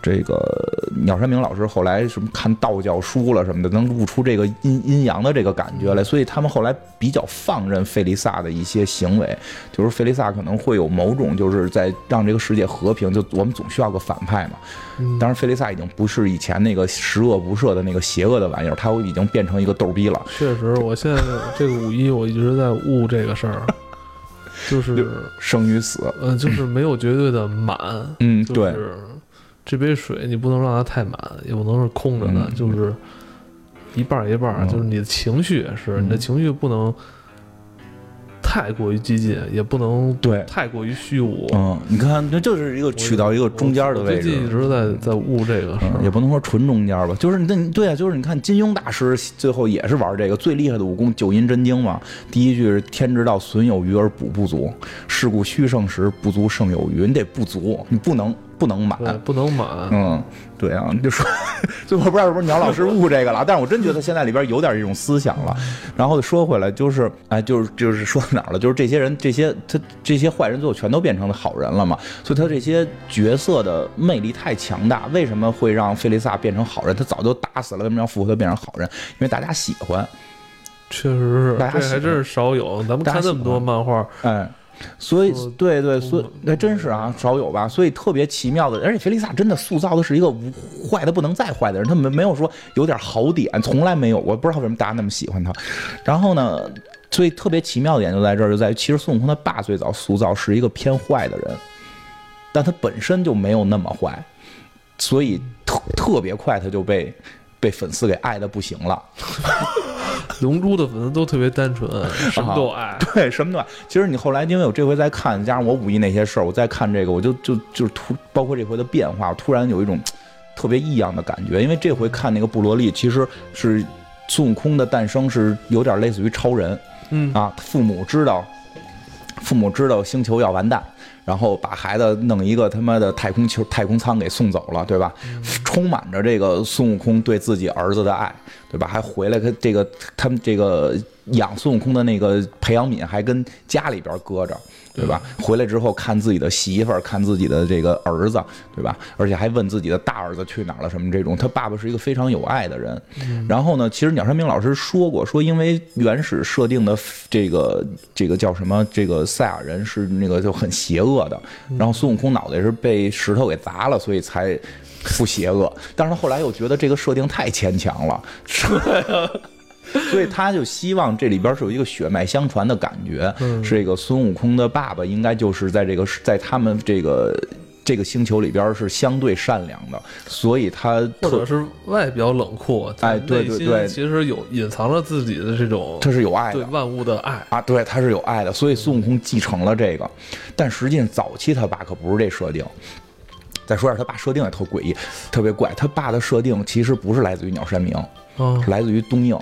这个鸟山明老师后来什么看道教书了什么的，能悟出这个阴阴阳的这个感觉来？所以他们后来比较放任费利萨的一些行为，就是费利萨可能会有某种就是在让这个世界和平，就我们总需要个反派嘛。当然，费利萨已经不是以前那个十恶不赦的那个邪恶的玩意儿，他已经变成一个逗逼了。确实，我现在这个五一我一直在悟这个事儿，就是生与死，嗯，就是没有绝对的满，嗯，对，这杯水你不能让它太满，也不能是空着的，就是一半一半，就是你的情绪也是，你的情绪不能。太过于激进，也不能对太过于虚无。嗯，你看，这就是一个取到一个中间的位置。最近一直在在悟这个，也不能说纯中间吧，就是那对啊，就是你看金庸大师最后也是玩这个最厉害的武功九阴真经嘛。第一句是天之道，损有余而补不足，是故虚盛时不足胜有余。你得不足，你不能。不能满，不能满。嗯，对啊，就说 最后不知道是不是鸟老师悟这个了，但是我真觉得现在里边有点这种思想了。然后说回来，就是哎，就是就是说到哪儿了？就是这些人，这些他这些坏人，最后全都变成了好人了嘛？所以他这些角色的魅力太强大。为什么会让费利萨变成好人？他早就打死了，为什么要复活他变成好人？因为大家喜欢。确实是，这还真是少有。咱们看那么多漫画，哎。所以，对对，所以那真是啊，少有吧。所以特别奇妙的，而且菲利萨真的塑造的是一个坏的不能再坏的人，他没没有说有点好点，从来没有。我不知道为什么大家那么喜欢他。然后呢，所以特别奇妙的点就在这儿，就在于其实孙悟空他爸最早塑造是一个偏坏的人，但他本身就没有那么坏，所以特特别快他就被被粉丝给爱的不行了。龙珠的粉丝都特别单纯，什么都爱，对，什么都爱。其实你后来，因为我这回在看，加上我五一那些事儿，我再看这个，我就就就是突，包括这回的变化，突然有一种特别异样的感觉。因为这回看那个布罗利，其实是孙悟空的诞生是有点类似于超人，嗯啊，父母知道，父母知道星球要完蛋。然后把孩子弄一个他妈的太空球、太空舱给送走了，对吧？充满着这个孙悟空对自己儿子的爱，对吧？还回来，他这个他们这个养孙悟空的那个培养皿还跟家里边搁着。对吧？回来之后看自己的媳妇儿，看自己的这个儿子，对吧？而且还问自己的大儿子去哪儿了，什么这种。他爸爸是一个非常有爱的人。然后呢，其实鸟山明老师说过，说因为原始设定的这个这个叫什么，这个赛亚人是那个就很邪恶的。然后孙悟空脑袋是被石头给砸了，所以才不邪恶。但是他后来又觉得这个设定太牵强了。所以他就希望这里边是有一个血脉相传的感觉，是这个孙悟空的爸爸应该就是在这个在他们这个这个星球里边是相对善良的，所以他或者是外表冷酷，哎，对对对，其实有隐藏了自己的这种，他是有爱的。对万物的爱。啊，对，他是有爱的，所以孙悟空继承了这个，但实际上早期他爸可不是这设定。再说一下他爸设定也特诡异，特别怪。他爸的设定其实不是来自于鸟山明，哦，是来自于东映，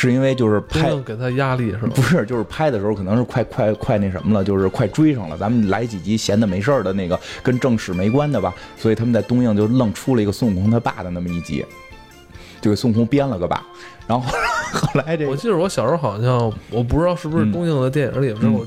是因为就是拍给他压力是吧？不是，就是拍的时候可能是快快快那什么了，就是快追上了。咱们来几集闲的没事儿的那个跟正史没关的吧，所以他们在东映就愣出了一个孙悟空他爸的那么一集，就给孙悟空编了个爸。然后 后来这，我记得我小时候好像我不知道是不是东映的电影里边，我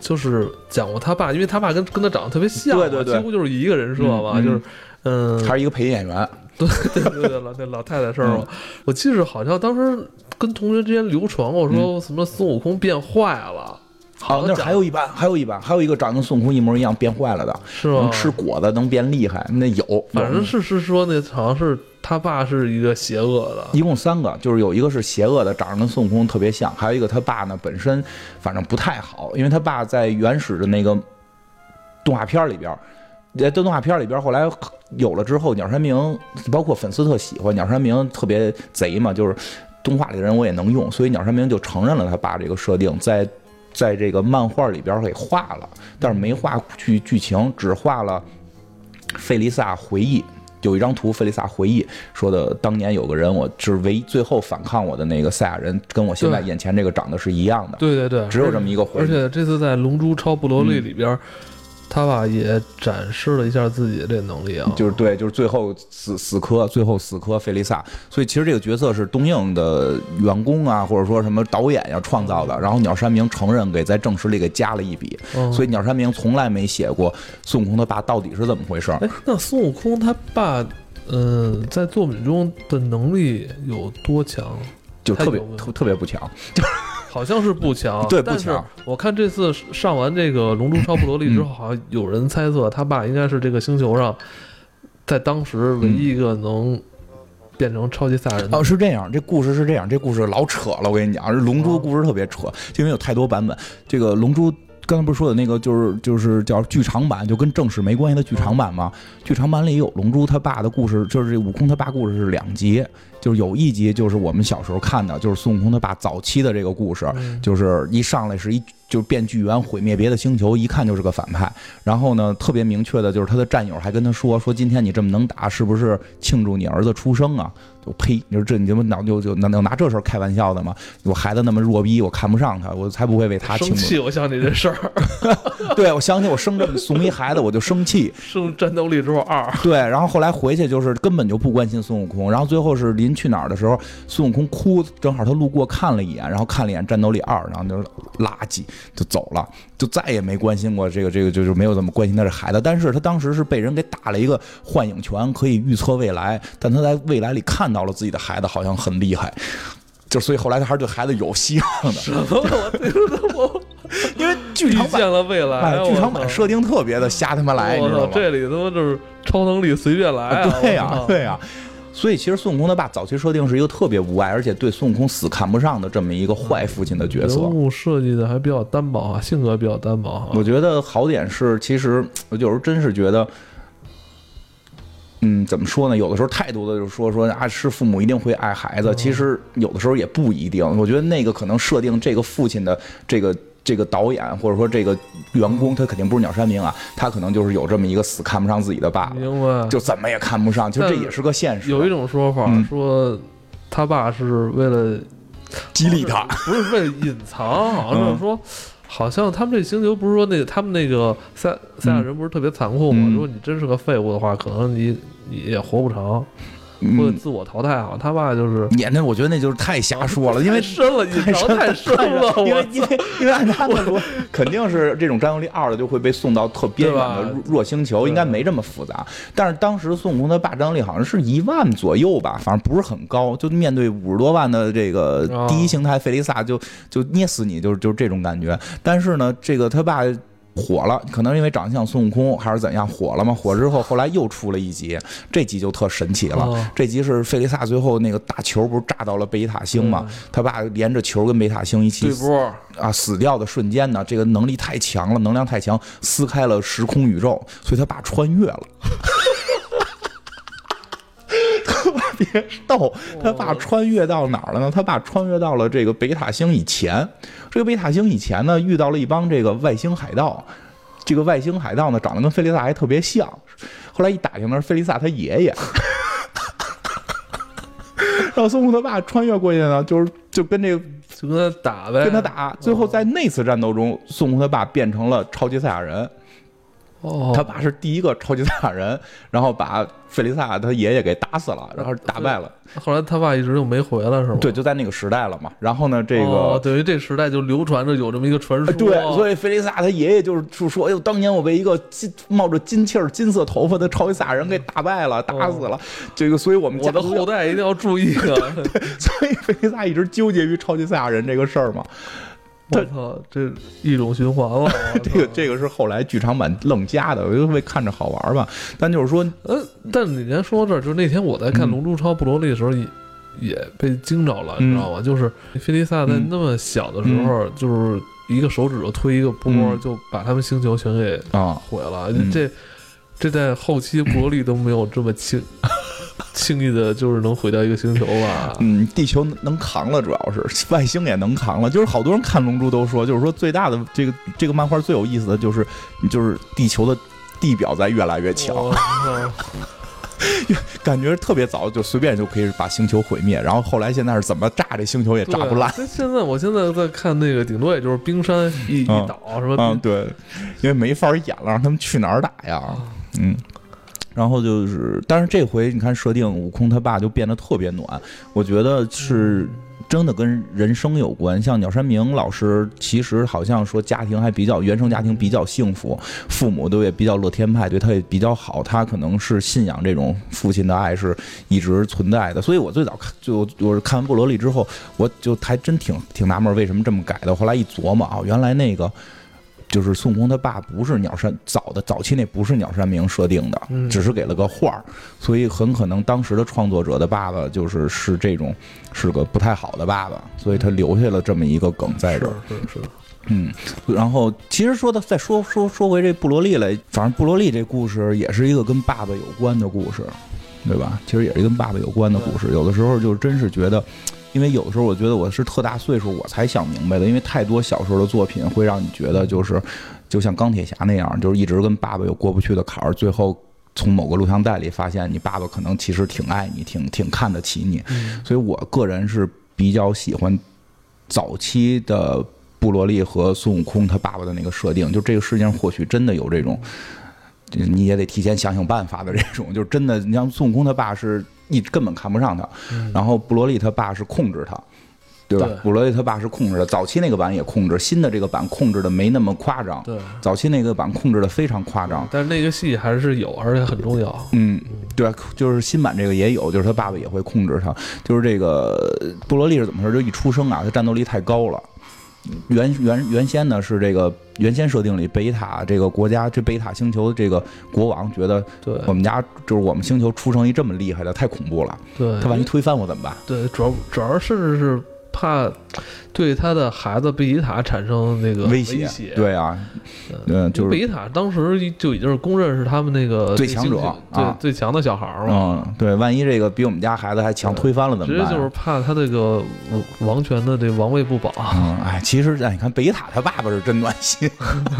就是讲过他爸，因为他爸跟跟他长得特别像，对对对，几乎就是一个人设嘛，就是嗯，还是一个配音演员，对对对对，老那老太太事儿嘛。我记得好像当时跟同学之间流传过，说什么孙悟空变坏了。好，那还有一版，还有一版，还有一个长得跟孙悟空一模一样变坏了的，是吗？能吃果子能变厉害，那有，反正是是说那好像是。他爸是一个邪恶的，一共三个，就是有一个是邪恶的，长得跟孙悟空特别像，还有一个他爸呢本身反正不太好，因为他爸在原始的那个动画片里边，在动画片里边后来有了之后，鸟山明包括粉丝特喜欢鸟山明，特别贼嘛，就是动画里的人我也能用，所以鸟山明就承认了他爸这个设定，在在这个漫画里边给画了，但是没画剧剧情，只画了费利萨回忆。有一张图，费利萨回忆说的，当年有个人，我是唯一最后反抗我的那个赛亚人，跟我现在眼前这个长得是一样的。对对对，只有这么一个回忆。而且这次在《龙珠超布罗利》里边。他吧也展示了一下自己的这能力啊，就是对，就是最后死死磕，最后死磕费利萨。所以其实这个角色是东映的员工啊，或者说什么导演要创造的。然后鸟山明承认给在正史里给加了一笔，所以鸟山明从来没写过孙悟空他爸到底是怎么回事。哎，那孙悟空他爸，嗯，在作品中的能力有多强？就特别特特别不强，就。好像是不强，对，不强。我看这次上完这个《龙珠超布罗利》之后，好像有人猜测他爸应该是这个星球上，在当时唯一一个能变成超级赛亚人。哦，是这样，这故事是这样，这故事老扯了。我跟你讲，《这龙珠》故事特别扯，因为有太多版本。这个《龙珠》刚才不是说的那个，就是就是叫剧场版，就跟正史没关系的剧场版嘛？剧场版里有龙珠他爸的故事，就是这悟空他爸故事是两集。就是有一集，就是我们小时候看的，就是孙悟空他爸早期的这个故事，就是一上来是一就变巨猿毁灭别的星球，一看就是个反派。然后呢，特别明确的就是他的战友还跟他说说，今天你这么能打，是不是庆祝你儿子出生啊？就呸！你说这你这么脑就就能能拿这事儿开玩笑的吗？我孩子那么弱逼，我看不上他，我才不会为他庆祝。生气！我想起这事儿。对，我想起我生这么怂一孩子，我就生气。生战斗力之后二。对，然后后来回去就是根本就不关心孙悟空，然后最后是临去哪儿的时候，孙悟空哭，正好他路过看了一眼，然后看了一眼战斗力二，然后就是垃圾就走了，就再也没关心过这个这个，就是没有怎么关心他这孩子。但是他当时是被人给打了一个幻影拳，可以预测未来，但他在未来里看。到了自己的孩子好像很厉害，就所以后来他还是对孩子有希望的。什么？因为剧场版了未来，剧场版设定特别的瞎他妈来，你知道吗？这里他妈就是超能力随便来。对呀，对呀。所以其实孙悟空他爸早期设定是一个特别无爱，而且对孙悟空死看不上的这么一个坏父亲的角色。人物设计的还比较单薄啊，性格比较单薄啊。我觉得好点是，其实我有时候真是觉得。嗯，怎么说呢？有的时候太多的就是说说啊，是父母一定会爱孩子，其实有的时候也不一定。我觉得那个可能设定这个父亲的这个这个导演或者说这个员工，他肯定不是鸟山明啊，他可能就是有这么一个死看不上自己的爸爸，就怎么也看不上。其实这也是个现实。有一种说法说，他爸是为了激励他，不是为了隐藏，好像就是说。好像他们这星球不是说那个他们那个赛赛亚人不是特别残酷吗？如果你真是个废物的话，可能你你也活不长。或者自我淘汰啊，他爸就是演那，我觉得那就是太瞎说了，因为深了，太深太深了。因为因为因为按他的说，肯定是这种战斗力二的就会被送到特边缘的弱星球，应该没这么复杂。但是当时孙悟空他爸战斗力好像是一万左右吧，反正不是很高，就面对五十多万的这个第一形态费利萨，就就捏死你，就是就是这种感觉。但是呢，这个他爸。火了，可能因为长得像孙悟空还是怎样火了嘛？火之后，后来又出了一集，这集就特神奇了。这集是费利萨最后那个大球不是炸到了贝塔星嘛？他爸连着球跟贝塔星一起啊死掉的瞬间呢，这个能力太强了，能量太强，撕开了时空宇宙，所以他爸穿越了。特别逗，他爸穿越到哪儿了呢？他爸穿越到了这个北塔星以前。这个北塔星以前呢，遇到了一帮这个外星海盗。这个外星海盗呢，长得跟菲利萨还特别像，后来一打听，呢是费利萨他爷爷。然后孙悟空他爸穿越过去呢，就是就跟这个就跟他打呗，跟他打。最后在那次战斗中，孙悟空他爸变成了超级赛亚人。哦，他爸是第一个超级赛亚人，然后把费利萨他爷爷给打死了，然后打败了。后来他爸一直就没回来，是吗？对，就在那个时代了嘛。然后呢，这个等于这时代就流传着有这么一个传说。对，所以费利萨他爷爷就是就说：“哎呦，当年我被一个金冒着金气儿、金色头发的超级赛亚人给打败了，打死了。”这个，所以我们我的后代一定要注意啊。对，所以费利萨一直纠结于超级赛亚人这个事儿嘛。我操，这一种循环了。这个这个是后来剧场版愣加的，我就为看着好玩吧。但就是说，呃，但你先说到这儿，就是那天我在看《龙珠超布罗利》的时候，也也被惊着了，你知道吗？就是菲利萨在那么小的时候，就是一个手指头推一个波，就把他们星球全给啊毁了。这这在后期布罗利都没有这么轻。轻易的就是能毁掉一个星球吧？嗯，地球能扛了，主要是 外星也能扛了。就是好多人看《龙珠》都说，就是说最大的这个这个漫画最有意思的就是，就是地球的地表在越来越强，感觉特别早就随便就可以把星球毁灭。然后后来现在是怎么炸这星球也炸不烂。现在我现在在看那个，顶多也就是冰山一一倒什么。嗯，对，因为没法演了，让他们去哪儿打呀？嗯。然后就是，但是这回你看设定，悟空他爸就变得特别暖，我觉得是真的跟人生有关。像鸟山明老师，其实好像说家庭还比较原生家庭比较幸福，父母都也比较乐天派，对他也比较好。他可能是信仰这种父亲的爱是一直存在的。所以我最早看就我是看完《布罗利》之后，我就还真挺挺纳闷为什么这么改的。后来一琢磨啊，原来那个。就是孙悟空他爸不是鸟山早的早期那不是鸟山明设定的，只是给了个画儿，所以很可能当时的创作者的爸爸就是是这种是个不太好的爸爸，所以他留下了这么一个梗在这儿。是是，嗯，然后其实说的再说说说回这布罗利来，反正布罗利这故事也是一个跟爸爸有关的故事，对吧？其实也是跟爸爸有关的故事，有的时候就真是觉得。因为有的时候，我觉得我是特大岁数，我才想明白的。因为太多小时候的作品会让你觉得，就是就像钢铁侠那样，就是一直跟爸爸有过不去的坎儿。最后从某个录像带里发现，你爸爸可能其实挺爱你，挺挺看得起你。所以我个人是比较喜欢早期的布罗利和孙悟空他爸爸的那个设定。就这个世界上或许真的有这种，你也得提前想想办法的这种。就是真的，你像孙悟空他爸是。你根本看不上他，然后布罗利他爸是控制他，对吧？布罗利他爸是控制的，早期那个版也控制，新的这个版控制的没那么夸张。对，早期那个版控制的非常夸张，但是那个戏还是有，而且很重要。嗯，对，就是新版这个也有，就是他爸爸也会控制他。就是这个布罗利是怎么回事？就一出生啊，他战斗力太高了。原原原先呢是这个原先设定里贝塔这个国家这贝塔星球这个国王觉得，对，我们家就是我们星球出生一这么厉害的太恐怖了，对，他万一推翻我怎么办？对，主要主要是。怕对他的孩子贝吉塔产生那个威胁，对啊，嗯，就是贝吉塔当时就已经是公认是他们那个最强者，对最强的小孩嘛。嗯，对，万一这个比我们家孩子还强，推翻了怎么办？直接就是怕他这个王权的这王位不保。嗯，哎，其实哎，你看贝吉塔他爸爸是真暖心，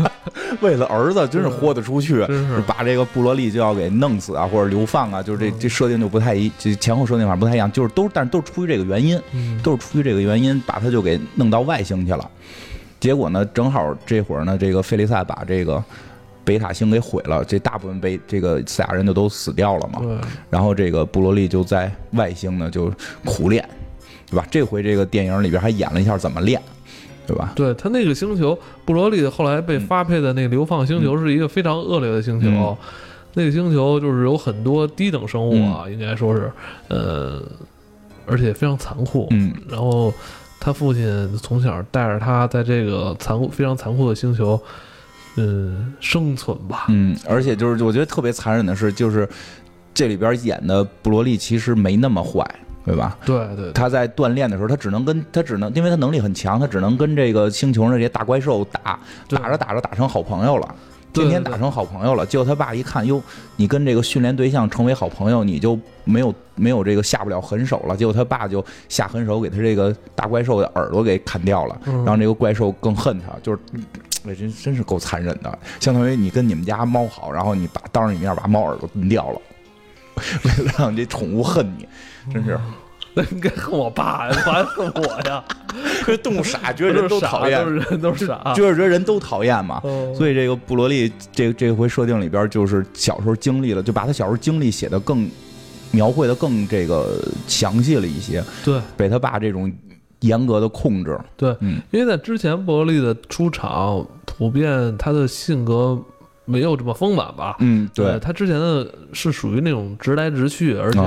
为了儿子真是豁得出去，是把这个布罗利就要给弄死啊，或者流放啊，就是这这设定就不太一，这前后设定法不太一样，就是都但是都是出于这个原因，都是出于这个。原因把他就给弄到外星去了，结果呢，正好这会儿呢，这个费利萨把这个北塔星给毁了，这大部分被这个赛亚人就都死掉了嘛。然后这个布罗利就在外星呢就苦练，对吧？这回这个电影里边还演了一下怎么练，对吧？对他那个星球布罗利后来被发配的那个流放星球是一个非常恶劣的星球，那个星球就是有很多低等生物啊，应该说是呃。而且非常残酷，嗯，然后他父亲从小带着他在这个残酷、非常残酷的星球，嗯，生存吧，嗯，而且就是我觉得特别残忍的是，就是这里边演的布罗利其实没那么坏，对吧？对对，他在锻炼的时候，他只能跟他只能，因为他能力很强，他只能跟这个星球上这些大怪兽打，打着打着打成好朋友了。天天打成好朋友了，结果他爸一看，哟，你跟这个训练对象成为好朋友，你就没有没有这个下不了狠手了。结果他爸就下狠手，给他这个大怪兽的耳朵给砍掉了，让这个怪兽更恨他。就是那真真是够残忍的，相当于你跟你们家猫好，然后你把当着你面把猫耳朵蹬掉了，为了让这宠物恨你，真是。那应该恨我爸呀，还恨我呀？可是动物傻，觉得人都讨厌，都是人都是傻，就是觉得人都讨厌嘛。所以这个布罗利这这回设定里边，就是小时候经历了，就把他小时候经历写的更描绘的更这个详细了一些。对，被他爸这种严格的控制。对，嗯，因为在之前布罗利的出场，普遍他的性格。没有这么丰满吧？嗯，对。他之前的是属于那种直来直去，而且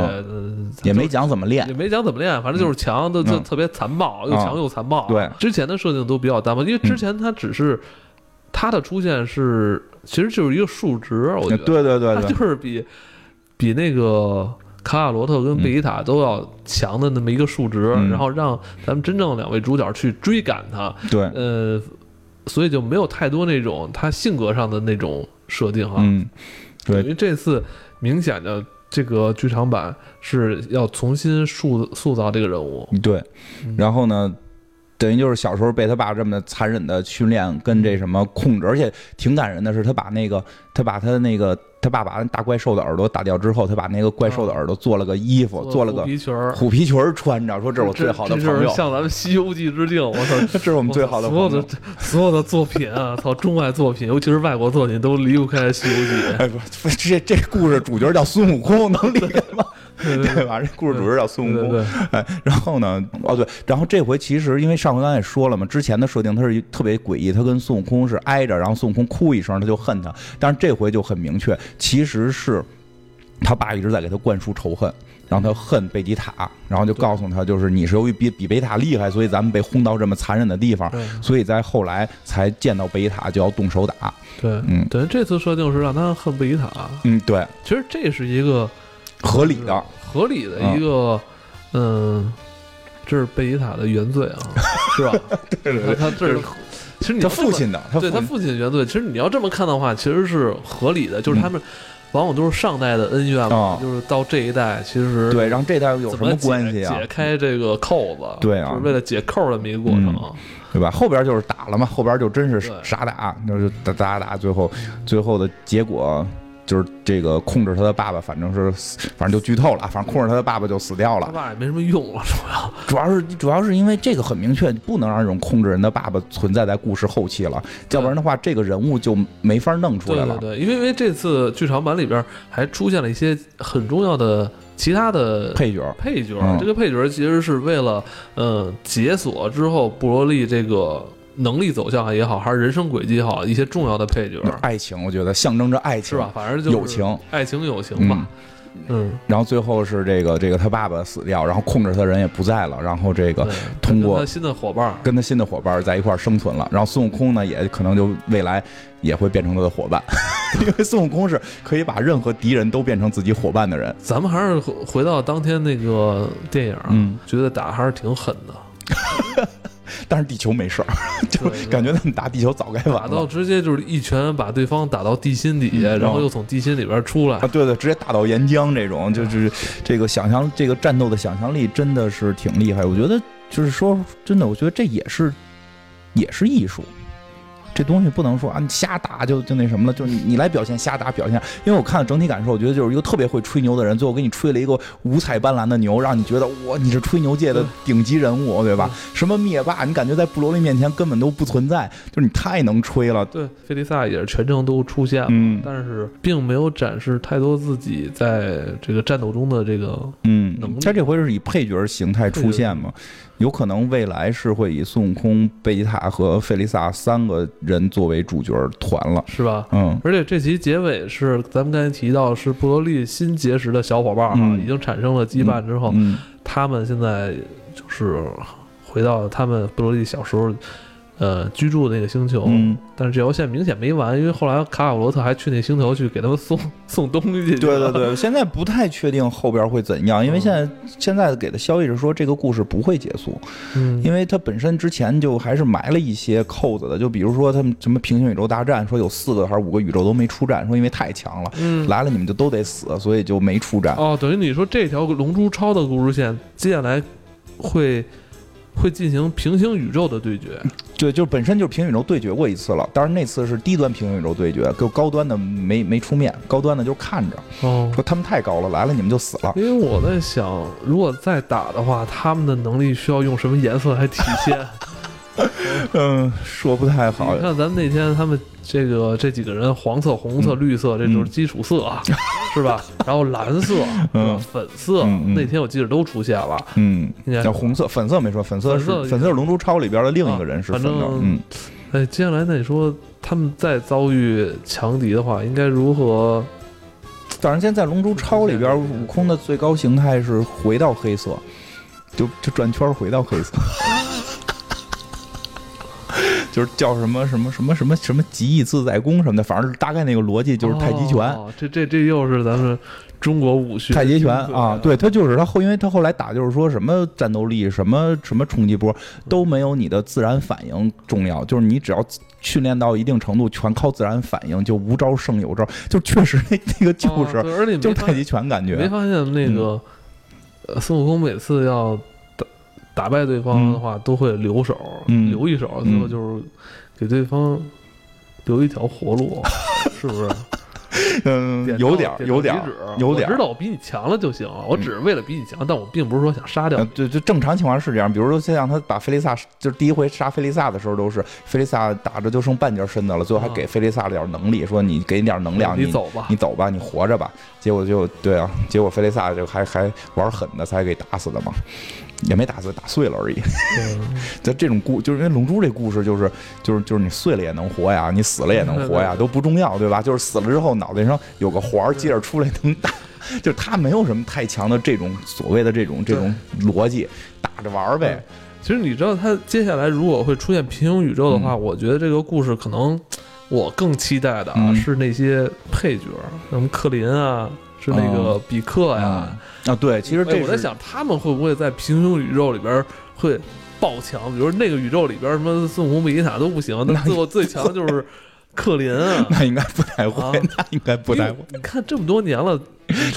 也没讲怎么练，也没讲怎么练，反正就是强，就就特别残暴，又强又残暴。对，之前的设定都比较单薄，因为之前他只是他的出现是其实就是一个数值，我觉得，对对对，他就是比比那个卡卡罗特跟贝吉塔都要强的那么一个数值，然后让咱们真正两位主角去追赶他。对，呃。所以就没有太多那种他性格上的那种设定哈，嗯，对，因为这次明显的这个剧场版是要重新塑塑造这个人物，对，然后呢，等于就是小时候被他爸这么残忍的训练跟这什么控制，而且挺感人的是他把那个他把他那个。他爸把大怪兽的耳朵打掉之后，他把那个怪兽的耳朵做了个衣服，做了个虎皮裙儿，虎皮裙儿穿着，说这是我最好的朋友，向咱们《西游记》致敬。我操，这是我们最好的所有的所有的作品啊，操，中外作品，尤其是外国作品，都离不开《西游记》。哎不，这这故事主角叫孙悟空，能理解吗？对吧？这故事主角叫孙悟空。哎，然后呢？哦对，然后这回其实因为上回刚才也说了嘛，之前的设定他是特别诡异，他跟孙悟空是挨着，然后孙悟空哭一声他就恨他，但是这回就很明确。其实是他爸一直在给他灌输仇恨，让他恨贝吉塔，然后就告诉他，就是你是由于比比贝塔厉害，所以咱们被轰到这么残忍的地方，所以在后来才见到贝吉塔就要动手打。对，嗯，等于这次设定是让他恨贝吉塔。嗯，对，其实这是一个合理的、合理的一个，嗯，这是贝吉塔的原罪啊，是吧？对对对，他这是。其实你他父亲的，对他父亲的原罪，其实你要这么看的话，其实是合理的。就是他们往往都是上代的恩怨嘛，就是到这一代，其实对，让这代有什么关系啊？解开这个扣子，对啊，就是为了解扣的这么一个过程，对吧？后边就是打了嘛，后边就真是傻打，就是打打打，最后最后的结果。就是这个控制他的爸爸，反正是，反正就剧透了，反正控制他的爸爸就死掉了。他爸也没什么用了，主要主要是主要是因为这个很明确，不能让这种控制人的爸爸存在在故事后期了，要不然的话，这个人物就没法弄出来了。对，因为因为这次剧场版里边还出现了一些很重要的其他的配角，配角，这个配角其实是为了，嗯，解锁之后布罗利这个。能力走向也好，还是人生轨迹也好，一些重要的配角，爱情，我觉得象征着爱情，是吧？反正就是友情，爱情友情吧。嗯，然后最后是这个这个他爸爸死掉，然后控制他人也不在了，然后这个通过他新的伙伴，跟他新的伙伴在一块生存了。然后孙悟空呢，也可能就未来也会变成他的伙伴，因为孙悟空是可以把任何敌人都变成自己伙伴的人。咱们还是回到当天那个电影，嗯，觉得打还是挺狠的。但是地球没事儿，就感觉他们打地球早该完了。打到直接就是一拳把对方打到地心底下，然后又从地心里边出来。啊，对对，直接打到岩浆这种，就是这个想象，这个战斗的想象力真的是挺厉害。我觉得就是说真的，我觉得这也是也是艺术。这东西不能说啊，你瞎打就就那什么了，就是你你来表现瞎打表现，因为我看了整体感受，我觉得就是一个特别会吹牛的人，最后给你吹了一个五彩斑斓的牛，让你觉得哇，你是吹牛界的顶级人物，对吧？什么灭霸，你感觉在布罗利面前根本都不存在，就是你太能吹了。对，菲利萨也是全程都出现了，但是并没有展示太多自己在这个战斗中的这个嗯能力。他这回是以配角形态出现嘛？有可能未来是会以孙悟空、贝吉塔和费利萨三个人作为主角团了，是吧？嗯，而且这集结尾是咱们刚才提到是布罗利新结识的小伙伴哈，已经产生了羁绊之后，他们现在就是回到他们布罗利小时候。呃，居住的那个星球，但是这条线明显没完，因为后来卡卡罗特还去那星球去给他们送送东西。对对对，现在不太确定后边会怎样，因为现在现在给的消息是说这个故事不会结束，嗯，因为它本身之前就还是埋了一些扣子的，就比如说他们什么平行宇宙大战，说有四个还是五个宇宙都没出战，说因为太强了，嗯，来了你们就都得死，所以就没出战。哦，等于你说这条龙珠超的故事线接下来会。会进行平行宇宙的对决。对，就本身就是平行宇宙对决过一次了，当然那次是低端平行宇宙对决，就高端的没没出面，高端的就看着，哦，说他们太高了，来了你们就死了。因为我在想，如果再打的话，他们的能力需要用什么颜色来体现？嗯，说不太好。你看咱们那天他们这个这几个人，黄色、红色、绿色，这就是基础色，是吧？然后蓝色、粉色，那天我记得都出现了。嗯，叫红色、粉色没说，粉色是粉色是《龙珠超》里边的另一个人是粉的。嗯，哎，接下来那你说他们再遭遇强敌的话，应该如何？当然，现在《龙珠超》里边悟空的最高形态是回到黑色，就就转圈回到黑色。就是叫什么什么什么什么什么极意自在功什么的，反正大概那个逻辑就是太极拳。这这这又是咱们中国武学太极拳啊！对他就是他后，因为他后来打就是说什么战斗力、什么什么冲击波都没有你的自然反应重要，就是你只要训练到一定程度，全靠自然反应，就无招胜有招。就确实那那个就是，就是太极拳感觉。没发现那个孙悟空每次要。打败对方的话，都会留手，留一手，最后就是给对方留一条活路，是不是？嗯，有点，有点，有点。知道我比你强了就行了，我只是为了比你强，但我并不是说想杀掉。对，就正常情况是这样。比如说，像他把菲利萨，就是第一回杀菲利萨的时候，都是菲利萨打着就剩半截身子了，最后还给菲利萨点能力，说你给你点能量，你走吧，你走吧，你活着吧。结果就对啊，结果菲利萨就还还玩狠的，才给打死的嘛。也没打碎，打碎了而已。就这种故，就是因为龙珠这故事，就是就是就是你碎了也能活呀，你死了也能活呀，都不重要，对吧？就是死了之后脑袋上有个环儿，接着出来能打。就是他没有什么太强的这种所谓的这种这种逻辑，打着玩呗。其实你知道，他接下来如果会出现平行宇宙的话，我觉得这个故事可能我更期待的啊是那些配角，什么克林啊。是那个比克呀啊，对，其实这我在想，他们会不会在平行宇宙里边会爆强？比如那个宇宙里边，什么孙悟空、贝吉塔都不行，那最后最强的就是克林 啊。那应该不太会，那应该不太会。你看这么多年了，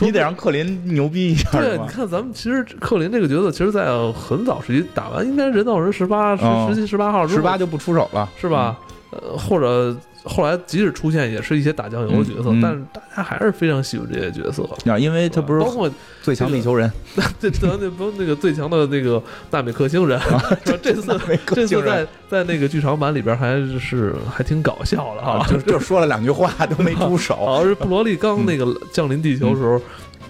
你得让克林牛逼一下。对，你看咱们其实克林这个角色，其实在很早时期打完，应该人造人十八、十十七、十八号，十八就不出手了，是吧？呃，或者。后来即使出现，也是一些打酱油的角色，但是大家还是非常喜欢这些角色。啊，因为他不是包括最强地球人，对，那那不那个最强的那个纳 美克星人，这次这次在在那个剧场版里边还是还挺搞笑的啊，就就说了两句话都没出手，好像是布罗利刚那个降临地球的时候，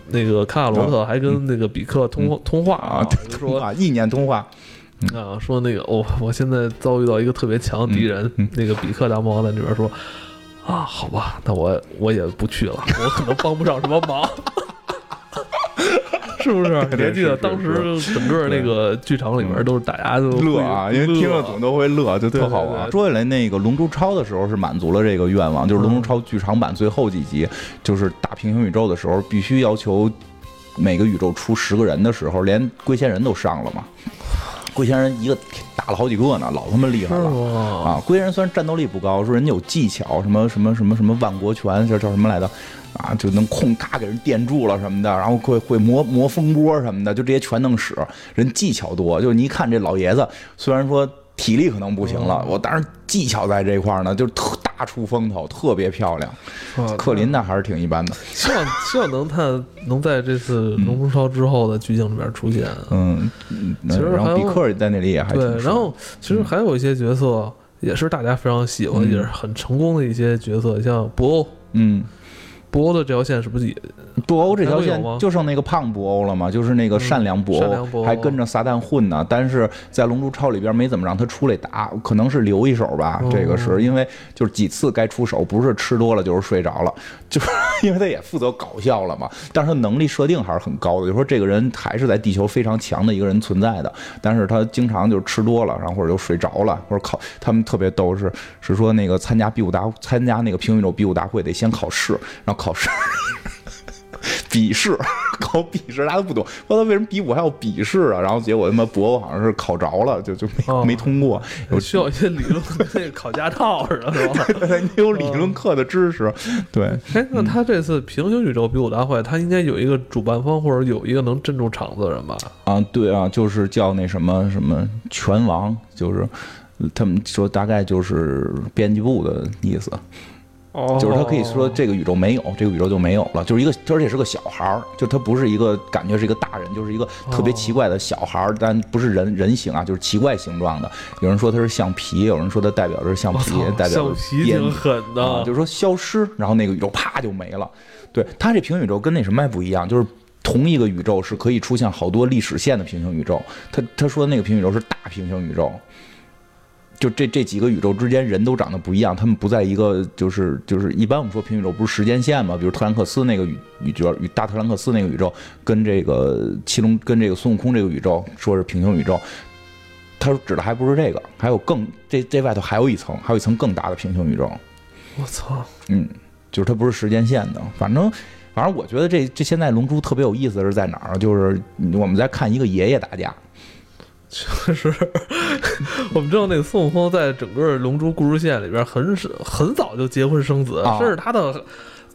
那个卡卡罗特还跟那个比克通通话啊，说啊意念通话。啊，说那个，我我现在遭遇到一个特别强的敌人，那个比克大魔王在那边说，啊，好吧，那我我也不去了，我可能帮不上什么忙，是不是？还记得当时整个那个剧场里面都是大家都乐啊，因为听了总都会乐，就特好玩。说起来，那个《龙珠超》的时候是满足了这个愿望，就是《龙珠超》剧场版最后几集，就是打平行宇宙的时候，必须要求每个宇宙出十个人的时候，连龟仙人都上了嘛。龟仙人一个打了好几个呢，老他妈厉害了啊！龟仙人虽然战斗力不高，说人家有技巧，什么什么什么什么万国拳，叫叫什么来着？啊，就能控嘎给人电住了什么的，然后会会磨磨风波什么的，就这些全能使。人技巧多，就你一看这老爷子，虽然说。体力可能不行了，我当然技巧在这一块儿呢，就是特大出风头，特别漂亮。克林那还是挺一般的，希望 希望能他能在这次龙珠超之后的剧情里边出现。嗯，其实然后比克在那里也还对，然后其实还有一些角色也是大家非常喜欢，也是很成功的一些角色，像布欧，嗯。布欧的这条线是不是也布欧这条线就剩那个胖布欧了嘛？就是那个善良布欧，还跟着撒旦混呢。但是在《龙珠超》里边没怎么让他出来打，可能是留一手吧。这个是因为就是几次该出手，不是吃多了就是睡着了，就是 因为他也负责搞笑了嘛。但是他能力设定还是很高的，就说这个人还是在地球非常强的一个人存在的。但是他经常就是吃多了，然后或者就睡着了，或者考他们特别逗是是说那个参加比武大参加那个平行宇宙比武大会得先考试，然后。考试，笔试，考笔试，大家都不懂，不知道为什么比武还要笔试啊？然后结果他妈博好像是考着了，就就没没通过。有需要一些理论，跟那考驾照似的，是吧？你有理论课的知识，对。哎，那他这次平行宇宙比武大会，他应该有一个主办方或者有一个能镇住场子的人吧？啊，对啊，就是叫那什么什么拳王，就是他们说大概就是编辑部的意思。就是他可以说这个宇宙没有，这个宇宙就没有了。就是一个，而且是个小孩儿，就他不是一个感觉是一个大人，就是一个特别奇怪的小孩儿，但不是人人形啊，就是奇怪形状的。有人说他是橡皮，有人说他代表着橡皮，代表橡皮挺狠的，就是说消失，然后那个宇宙啪就没了。对他这平行宇宙跟那什么还不一样，就是同一个宇宙是可以出现好多历史线的平行宇宙。他他说的那个平行宇宙是大平行宇宙。就这这几个宇宙之间人都长得不一样，他们不在一个就是就是一般我们说平行宇宙不是时间线嘛？比如特兰克斯那个宇宇宙与大特兰克斯那个宇宙跟这个七龙跟这个孙悟空这个宇宙说是平行宇宙，他说指的还不是这个，还有更这这外头还有一层，还有一层更大的平行宇宙。我操，嗯，就是它不是时间线的，反正反正我觉得这这现在龙珠特别有意思的是在哪儿？就是我们在看一个爷爷打架。确实，我们知道那个孙悟空在整个龙珠故事线里边很很早就结婚生子，甚至他的。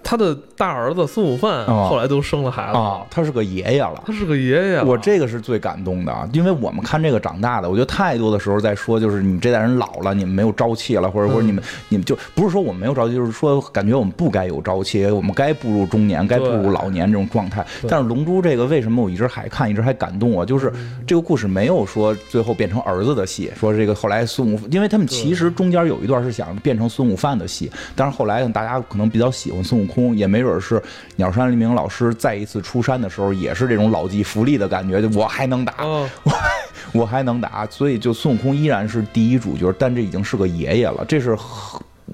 他的大儿子孙悟饭后来都生了孩子啊，他是个爷爷了，他是个爷爷。我这个是最感动的，因为我们看这个长大的，我觉得太多的时候在说，就是你们这代人老了，你们没有朝气了，或者或者你们你们就不是说我们没有朝气，就是说感觉我们不该有朝气，我们该步入中年，该步入老年这种状态。但是龙珠这个为什么我一直还看，一直还感动我，就是这个故事没有说最后变成儿子的戏，说这个后来孙悟，因为他们其实中间有一段是想变成孙悟饭的戏，但是后来大家可能比较喜欢孙悟空。也没准是鸟山明老师再一次出山的时候，也是这种老骥伏枥的感觉，就我还能打，我 我还能打，所以就孙悟空依然是第一主角，但这已经是个爷爷了，这是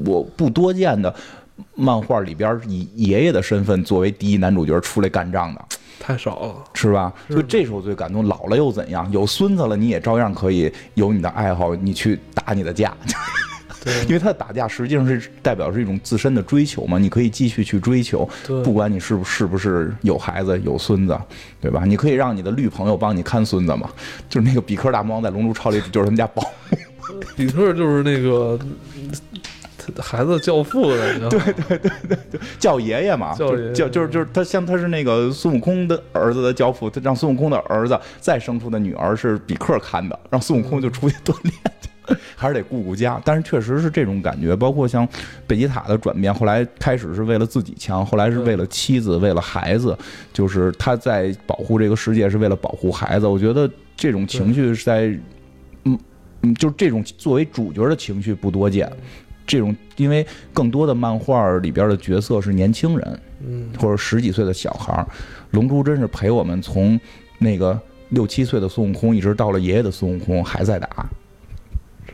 我不多见的漫画里边以爷爷的身份作为第一男主角出来干仗的，太少了，是吧？所以这时候最感动。老了又怎样？有孙子了，你也照样可以有你的爱好，你去打你的架。因为他的打架实际上是代表是一种自身的追求嘛，你可以继续去追求，不管你是不是不是有孩子有孙子，对吧？你可以让你的绿朋友帮你看孙子嘛，就是那个比克大魔王在《龙珠超》里就是他们家保姆，比克就是那个孩子教父的，对对对对对，叫爷爷嘛，叫叫就是就是他像他是那个孙悟空的儿子的教父，他让孙悟空的儿子再生出的女儿是比克看的，让孙悟空就出去锻炼。还是得顾顾家，但是确实是这种感觉。包括像贝吉塔的转变，后来开始是为了自己强，后来是为了妻子，为了孩子，就是他在保护这个世界，是为了保护孩子。我觉得这种情绪是在，嗯嗯，就是这种作为主角的情绪不多见。这种因为更多的漫画里边的角色是年轻人，嗯，或者十几岁的小孩儿。龙珠真是陪我们从那个六七岁的孙悟空，一直到了爷爷的孙悟空还在打。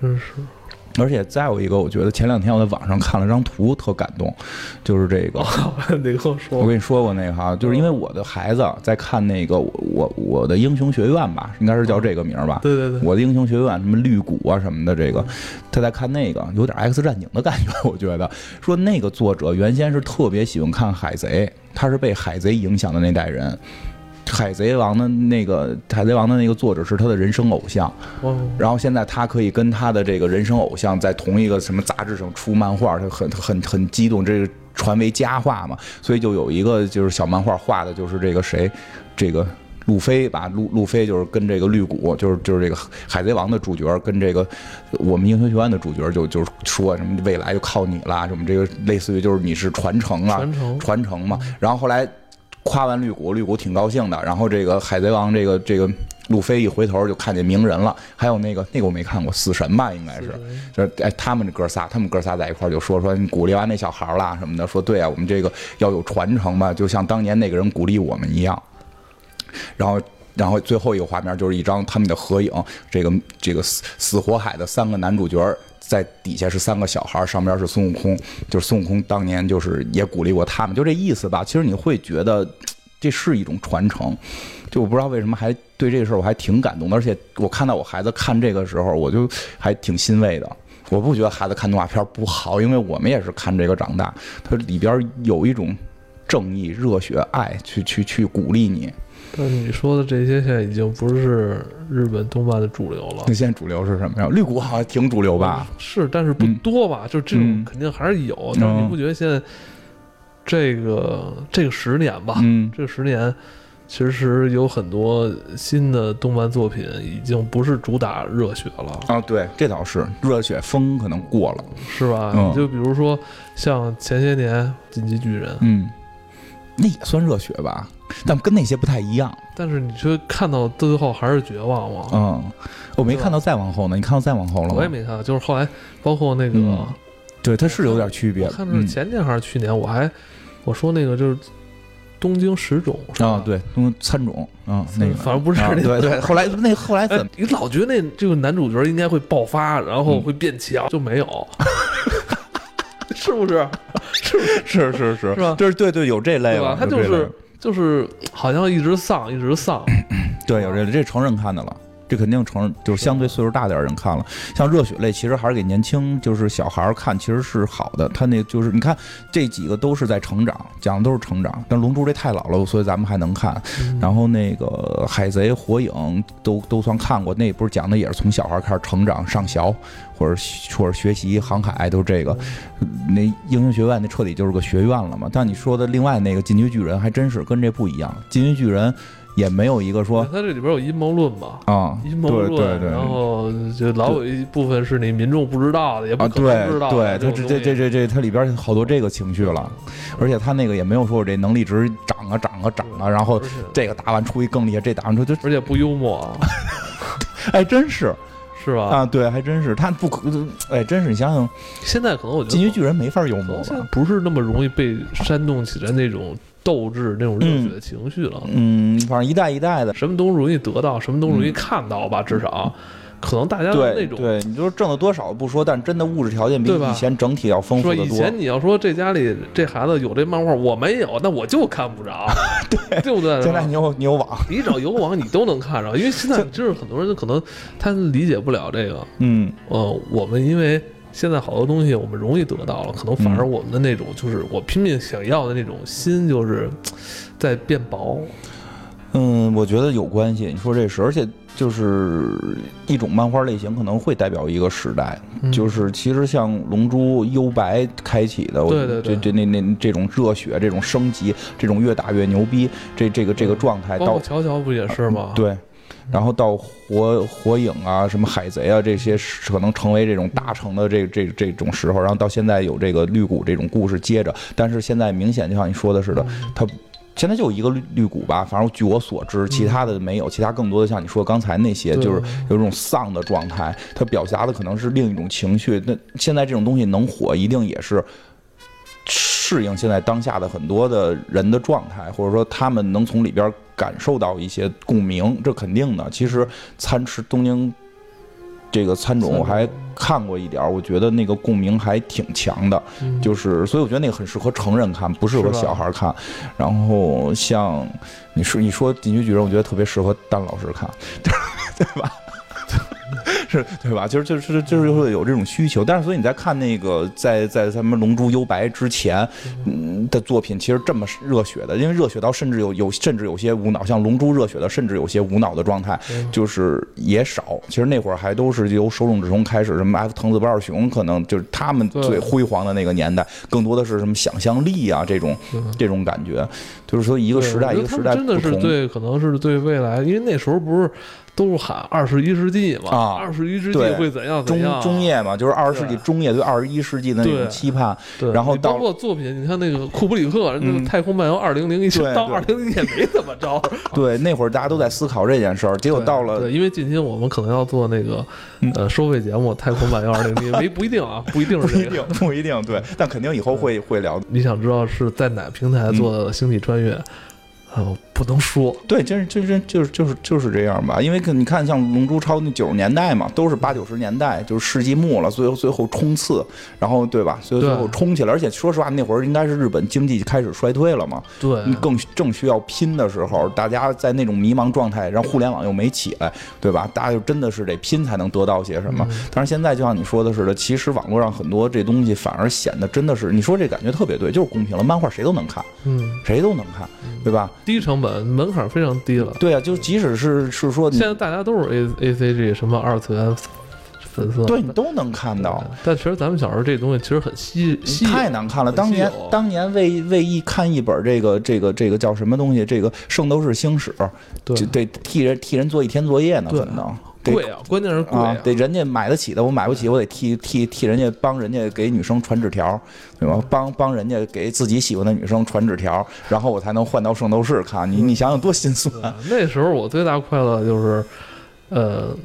真是，而且再有一个，我觉得前两天我在网上看了张图，特感动，就是这个。我跟你说过那个哈，就是因为我的孩子在看那个我我我的英雄学院吧，应该是叫这个名吧？对对对，我的英雄学院什么绿谷啊什么的，这个他在看那个，有点 X 战警的感觉，我觉得说那个作者原先是特别喜欢看海贼，他是被海贼影响的那代人。海贼王的那个海贼王的那个作者是他的人生偶像，然后现在他可以跟他的这个人生偶像在同一个什么杂志上出漫画，他很很很激动，这个传为佳话嘛，所以就有一个就是小漫画画的就是这个谁，这个路飞吧，路路飞就是跟这个绿谷，就是就是这个海贼王的主角跟这个我们英雄学院的主角就就是说什么未来就靠你了，什么这个类似于就是你是传承啊，传承。传承嘛，然后后来。夸完绿谷，绿谷挺高兴的。然后这个海贼王，这个这个路飞一回头就看见鸣人了。还有那个那个我没看过，死神吧，应该是。就是哎，他们这哥仨，他们哥仨在一块就说说你鼓励完那小孩啦什么的，说对啊，我们这个要有传承吧，就像当年那个人鼓励我们一样。然后，然后最后一个画面就是一张他们的合影，这个这个死死火海的三个男主角。在底下是三个小孩，上边是孙悟空，就是孙悟空当年就是也鼓励过他们，就这意思吧。其实你会觉得这是一种传承，就我不知道为什么还对这个事儿我还挺感动的，而且我看到我孩子看这个时候，我就还挺欣慰的。我不觉得孩子看动画片不好，因为我们也是看这个长大，它里边有一种正义、热血、爱去去去鼓励你。但你说的这些现在已经不是日本动漫的主流了。那现在主流是什么呀？绿谷好像挺主流吧？是，但是不多吧？就这种嗯肯定还是有。但是你不觉得现在这个这个十年吧？嗯，这个十年，其实有很多新的动漫作品已经不是主打热血了，啊，对，这倒是热血风可能过了。是吧？嗯就比如说像前些年《进击巨人》，嗯，那也算热血吧，但跟那些不太一样。但是你说看到最后还是绝望吗。嗯，我没看到再往后呢，你看到再往后了吗？我也没看到，就是后来包括那个，嗯对，它是有点区别。我看前年还是去年，我还我说那个就是东京十种啊，，对，嗯，参种，啊，那个，反正不是啊那个对对，后来那后来怎么？，哎你老觉得那这个男主角应该会爆发，然后嗯会变强，就没有，是不是？是不是？是是是就是对对，有这类吧他就是就是好像一直丧，一直丧。对，有这类这成人看的了。这肯定成人就是相对岁数大点儿人看了，像热血类其实还是给年轻就是小孩儿看，其实是好的。他那就是你看这几个都是在成长，讲的都是成长。但龙珠这太老了，所以咱们还能看。嗯然后那个海贼、火影都都算看过，那不是讲的也是从小孩开始成长上学，或者或者学习航海，都是这个。那英雄学院那彻底就是个学院了嘛。但你说的另外那个进击巨人还真是跟这不一样，进击巨人也没有一个说他这里边有阴谋论吧？啊，阴谋论，对对。然后就老有一部分是你民众不知道的，也不啊，可对能知道的。对，他这这这这这它里边好多这个情绪了，而且他那个也没有说我这能力值涨啊涨啊涨啊，然后这个打完出一更厉害，这打完出就而且不幽默啊，哎真是是吧？啊，对，还真是他不可哎，真是你想想，现在可能我觉得进击巨人没法幽可默吧？能现在不是那么容易被煽动起来那种斗志、那种热血的情绪了。嗯，反正一代一代的。什么都容易得到，什么都容易看到吧，至少可能大家的那种。对对，你就是挣的多少不说，但真的物质条件比以前整体要丰富说的多。以前你要说这家里这孩子有这漫画，我没有，那我就看不着，对 对不对？现在你有你有网，你找有网你都能看着，因为现在就是很多人可能他理解不了这个，嗯，呃，我们因为现在好多东西我们容易得到了，可能反而我们的那种就是我拼命想要的那种心就是在变薄，嗯，我觉得有关系。你说这是，而且就是一种漫画类型可能会代表一个时代。嗯就是其实像《龙珠》幽白开启的，我对对对这这那那这种热血、这种升级、这种越打越牛逼，这这个这个状态到乔乔不也是吗？对。然后到火火影啊，什么海贼啊，这些是可能成为这种大成的这这这种时候，然后到现在有这个绿谷这种故事接着，但是现在明显就像你说的似的，它现在就有一个绿绿谷吧，反正据我所知，其他的没有，其他更多的像你说刚才那些，就是有一种丧的状态，它表达的可能是另一种情绪。那现在这种东西能火，一定也是。适应现在当下的很多的人的状态，或者说他们能从里边感受到一些共鸣，这肯定的。其实参吃东京这个参种我还看过一点儿，我觉得那个共鸣还挺强的。嗯就是，所以我觉得那个很适合成人看，不适合小孩看。然后像你说你说《进击巨人》，我觉得特别适合丹老师看，对吧？是对吧？就是就是就是会有这种需求，但是所以你在看那个在在咱们《龙珠》幽白之前，嗯的作品，其实这么热血的，因为热血到甚至有有甚至有些无脑，像《龙珠》热血的，甚至有些无脑的状态，嗯就是也少。其实那会儿还都是由手冢治虫开始，什么 F 藤子不二雄，可能就是他们最辉煌的那个年代，更多的是什么想象力啊这种嗯这种感觉，就是说一个时代一个时代真的。是对，可能是对未来，因为那时候不是都是喊二十一世纪嘛，啊二十一世纪会怎样怎中样，中叶嘛，就是二十世纪中叶对二十一世纪的那种期盼，对，然后到包括作品，你看那个库布里克，那个嗯《太空漫游二零零一》，对对到二零零也没怎么着。对那会儿大家都在思考这件事儿，结果到了对，因为近期我们可能要做那个嗯呃收费节目《太空漫游二零零一》，没不一定啊，不一定是这个。一定不一定对，但肯定以后会会聊。你想知道是在哪个平台做的《星际穿越》？呃，不能说。对，真是真真就是就是就是这样吧。因为你看，像《龙珠超》那九十年代嘛，都是八九十年代，就是世纪末了，最后最后冲刺，然后对吧？最后最后冲起来。而且说实话，那会儿应该是日本经济开始衰退了嘛，对，更正需要拼的时候，大家在那种迷茫状态，然后互联网又没起来，对吧？大家就真的是得拼才能得到些什么。但是现在就像你说的似的，其实网络上很多这东西反而显得真的是，你说这感觉特别对，就是公平了。漫画谁都能看，嗯，谁都能看，对吧？低成本，门槛非常低了。对啊，就即使是是说，现在大家都是 A A C G 什么二次元粉丝，对你都能看到。但其实咱们小时候这东西其实很稀稀，太难看了。当年当年为为一看一本这个这个这个叫什么东西，这个《圣斗士星矢》，对，得替人替人做一天作业呢，怎么能？贵啊，关键是贵啊！得人家买得起的，我买不起，我得替替替人家帮人家给女生传纸条，对吧？帮帮人家给自己喜欢的女生传纸条，然后我才能换到圣斗士看。你你想想多心酸。那时候我最大快乐就是，呃，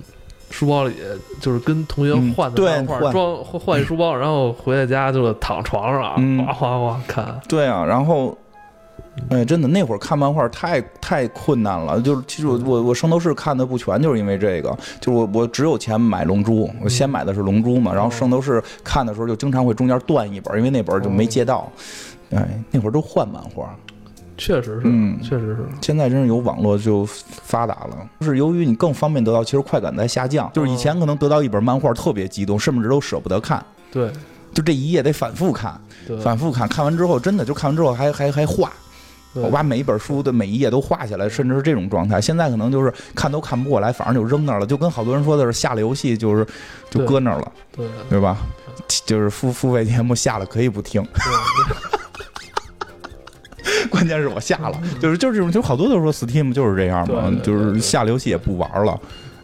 书包里就是跟同学换的漫画，装换一书包，然后回到家就躺床上哗哗哗看。对啊，然后。哎，真的，那会儿看漫画太太困难了。就是其实我我我圣斗士看的不全，就是因为这个。就是我我只有钱买龙珠，我先买的是龙珠嘛。然后圣斗士看的时候就经常会中间断一本，因为那本就没借到。哎，那会儿都换漫画，确实是，嗯，确实是。现在真是有网络就发达了，就是由于你更方便得到，其实快感在下降。就是以前可能得到一本漫画特别激动，甚至都舍不得看。对，就这一页得反复看，反复看，看完之后真的就看完之后还还还画。我把每一本书的每一页都画下来，甚至是这种状态。现在可能就是看都看不过来，反正就扔那儿了。就跟好多人说的是，下了游戏就是就搁那儿了，对对吧？就是付付费节目下了可以不听，关键是我下了，就是就是这种，就好多都说 Steam 就是这样嘛，就是下了游戏也不玩了。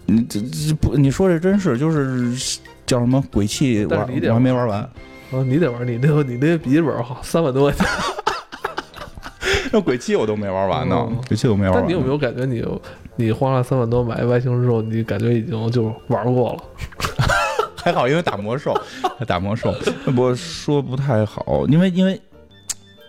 你这这不，你说这真是就是叫什么鬼泣，我我还没玩完。哦，你得玩，你那你那笔记本好三万多块钱。那鬼泣我都没玩完呢，鬼泣都没玩完。但你有没有感觉你你花了三万多买外星之后，你感觉已经就玩过了？还好，因为打魔兽，打魔兽，我说不太好，因为因为。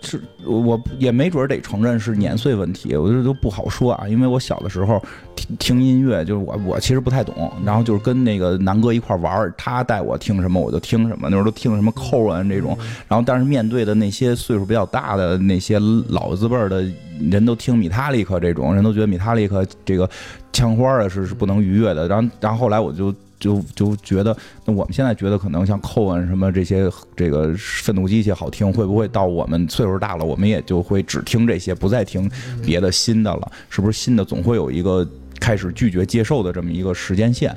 是，我也没准得承认是年岁问题，我这都不好说啊。因为我小的时候听听音乐，就是我我其实不太懂，然后就是跟那个南哥一块玩，他带我听什么我就听什么，那时候都听什么扣啊这种。然后但是面对的那些岁数比较大的那些老字辈的人都听米塔利克这种，人都觉得米塔利克这个枪花啊是是不能逾越的。然后然后后来我就。就就觉得，那我们现在觉得可能像扣恩什么这些，这个愤怒机器好听，会不会到我们岁数大了，我们也就会只听这些，不再听别的新的了？是不是新的总会有一个开始拒绝接受的这么一个时间线？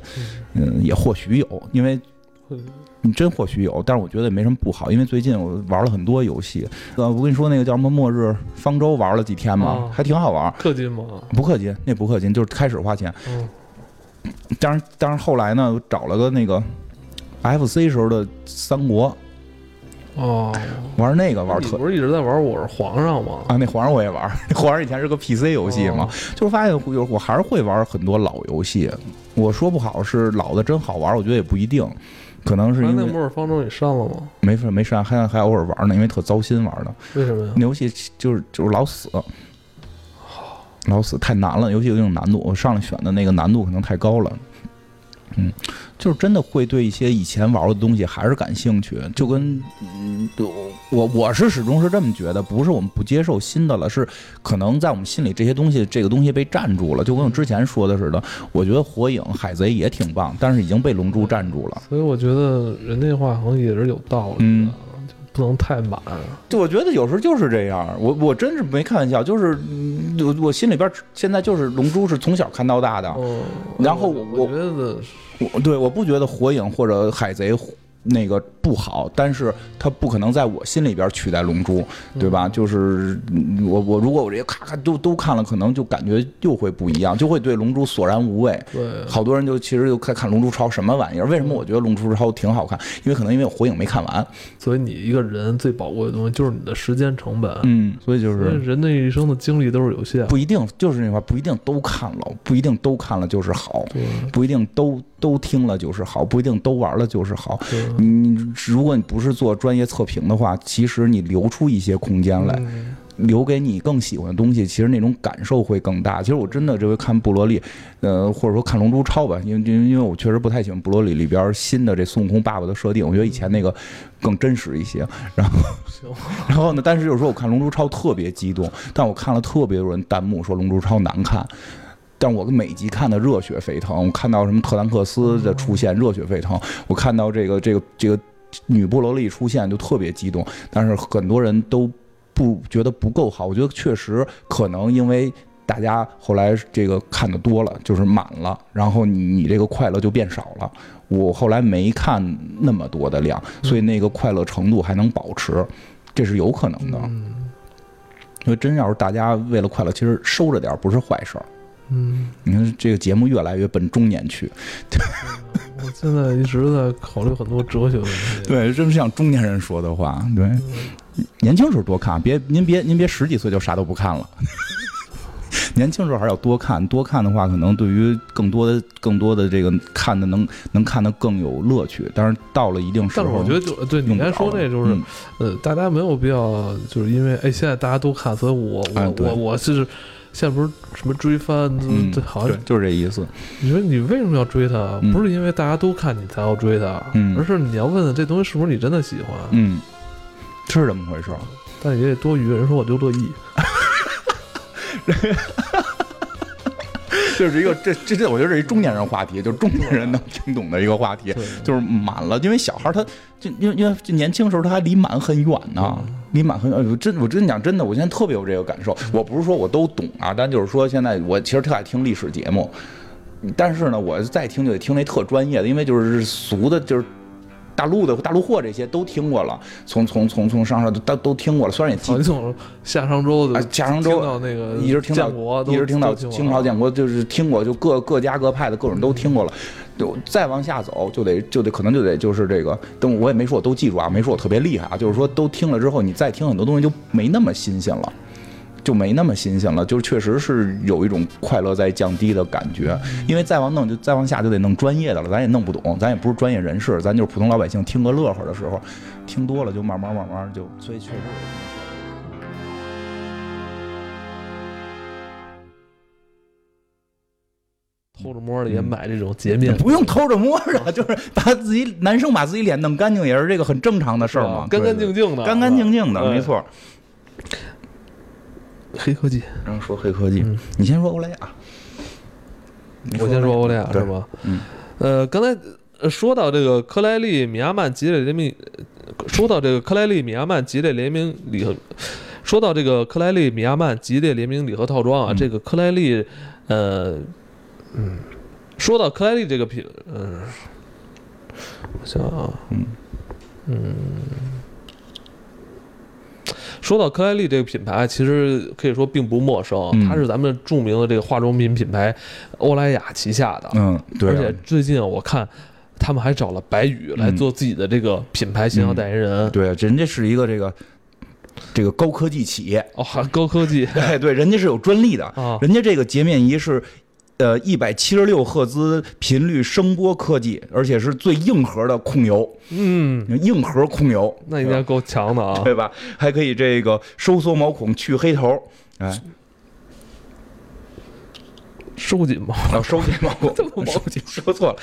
嗯，也或许有，因为你真或许有，但是我觉得也没什么不好，因为最近我玩了很多游戏。呃，我跟你说那个叫什么《末日方舟》，玩了几天嘛，还挺好玩。氪金吗？不氪金，那不氪金，就是开始花钱。当然，当然后来呢，找了个那个 F C 时候的三国，哦，玩那个玩特，不是一直在玩我是皇上吗？啊，那皇上我也玩，那皇上以前是个 P C 游戏嘛，就是发现有我还是会玩很多老游戏。我说不好是老的真好玩，我觉得也不一定，可能是因为那末日方舟你删了吗？没没删，还还偶尔玩呢，因为特糟心玩的。为什么呀？那游戏就是就是老死。老死太难了，尤其有这种难度，我上来选的那个难度可能太高了。嗯，就是真的会对一些以前玩的东西还是感兴趣，就跟嗯，我我是始终是这么觉得，不是我们不接受新的了，是可能在我们心里这些东西，这个东西被占住了，就跟我之前说的似的。我觉得火影、海贼也挺棒，但是已经被龙珠占住了。所以我觉得人那话好像也是有道理。嗯。不能太满，就我觉得有时候就是这样，我我真是没开玩笑，就是我我心里边现在就是龙珠是从小看到大的，然后我觉得我对我不觉得火影或者海贼。那个不好，但是它不可能在我心里边取代龙珠，对吧？就是我我如果我这些咔咔都都看了，可能就感觉又会不一样，就会对龙珠索然无味。对，好多人就其实就看看龙珠超什么玩意儿？为什么我觉得龙珠超挺好看？因为可能因为火影没看完。所以你一个人最宝贵的东西就是你的时间成本。嗯，所以就是人的一生的精力都是有限，不一定就是那块，不一定都看了，不一定都看了就是好，不一定都。都听了就是好，不一定都玩了就是好。你如果你不是做专业测评的话，其实你留出一些空间来，留给你更喜欢的东西，其实那种感受会更大。其实我真的这回看布罗利，呃，或者说看《龙珠超》吧，因为因为因为我确实不太喜欢布罗利里边新的这孙悟空爸爸的设定，我觉得以前那个更真实一些。然后，然后呢，但是就是说我看《龙珠超》特别激动，但我看了特别多人弹幕说《龙珠超》难看，但我每集看的热血沸腾。我看到什么特兰克斯的出现，热血沸腾；我看到这个这个这个女布罗利出现，就特别激动。但是很多人都。不觉得不够好，我觉得确实可能因为大家后来这个看的多了，就是满了，然后你你这个快乐就变少了。我后来没看那么多的量，所以那个快乐程度还能保持，这是有可能的。因为真要是大家为了快乐，其实收着点不是坏事儿。嗯，你看这个节目越来越奔中年去。我现在一直在考虑很多哲学问题。对，真是像中年人说的话。对。年轻时候多看，别您别您别十几岁就啥都不看了。年轻时候还是要多看，多看的话，可能对于更多的更多的这个看的能能看的更有乐趣。但是到了一定时候，但是我觉得就对你刚才说那，就是呃，大家没有必要，就是因为哎，现在大家都看，所以我我我我是现在不是什么追番，这好像就是这意思。你说你为什么要追他？不是因为大家都看你才要追他，而是你要问问这东西是不是你真的喜欢？嗯。是这么回事，但也得多余。人说我就乐意，就是一个这这这，我觉得是一中年人话题，就是中年人能听懂的一个话题，就是满了。因为小孩他就因为因为年轻时候他还离满很远呢，离满很远。我真我真讲真的，我现在特别有这个感受。我不是说我都懂啊，但就是说现在我其实特爱听历史节目，但是呢，我再听就得听那特专业的，因为就是俗的，就是。大陆的大陆货这些都听过了，从从从从上上都都听过了，虽然也记。从夏商周的夏商周到那个一直听到一直听到清朝建国，就是听过，就各各家各派的各种都听过了。就再往下走，就得就得可能就得就是这个，等我也没说我都记住啊，没说我特别厉害啊，就是说都听了之后，你再听很多东西就没那么新鲜了。就没那么新鲜了，就确实是有一种快乐在降低的感觉，因为再往弄就再往下就得弄专业的了，咱也弄不懂，咱也不是专业人士，咱就是普通老百姓听个乐呵的时候，听多了就慢慢慢慢就，所以确实。偷着摸的也买这种洁面，不用偷着摸着，就是把自己男生把自己脸弄干净也是这个很正常的事儿嘛，干干净净的，干干净净的，没错。黑科技，然后说黑科技，你先说欧莱雅，我先说欧莱雅是吧？嗯，呃，刚才说到这个克莱利米亚曼吉列联名，说到这个克莱利米亚曼吉列联名礼盒，说到这个克莱利米亚曼吉列联名礼盒套装啊，这个克莱利，呃，嗯，说到克莱利这个品，嗯，我想啊，嗯，嗯。说到科莱丽这个品牌，其实可以说并不陌生，它是咱们著名的这个化妆品品牌欧莱雅旗下的。嗯，对。而且最近我看，他们还找了白宇来做自己的这个品牌形象代言人。对，人家是一个这个这个高科技企业哦，高科技。哎，对，人家是有专利的，人家这个洁面仪是。呃，一百七十六赫兹频率声波科技，而且是最硬核的控油，嗯，硬核控油，那应该够强的啊，对吧？还可以这个收缩毛孔、去黑头，哎，收紧毛，啊，收紧毛孔，收紧，说错了。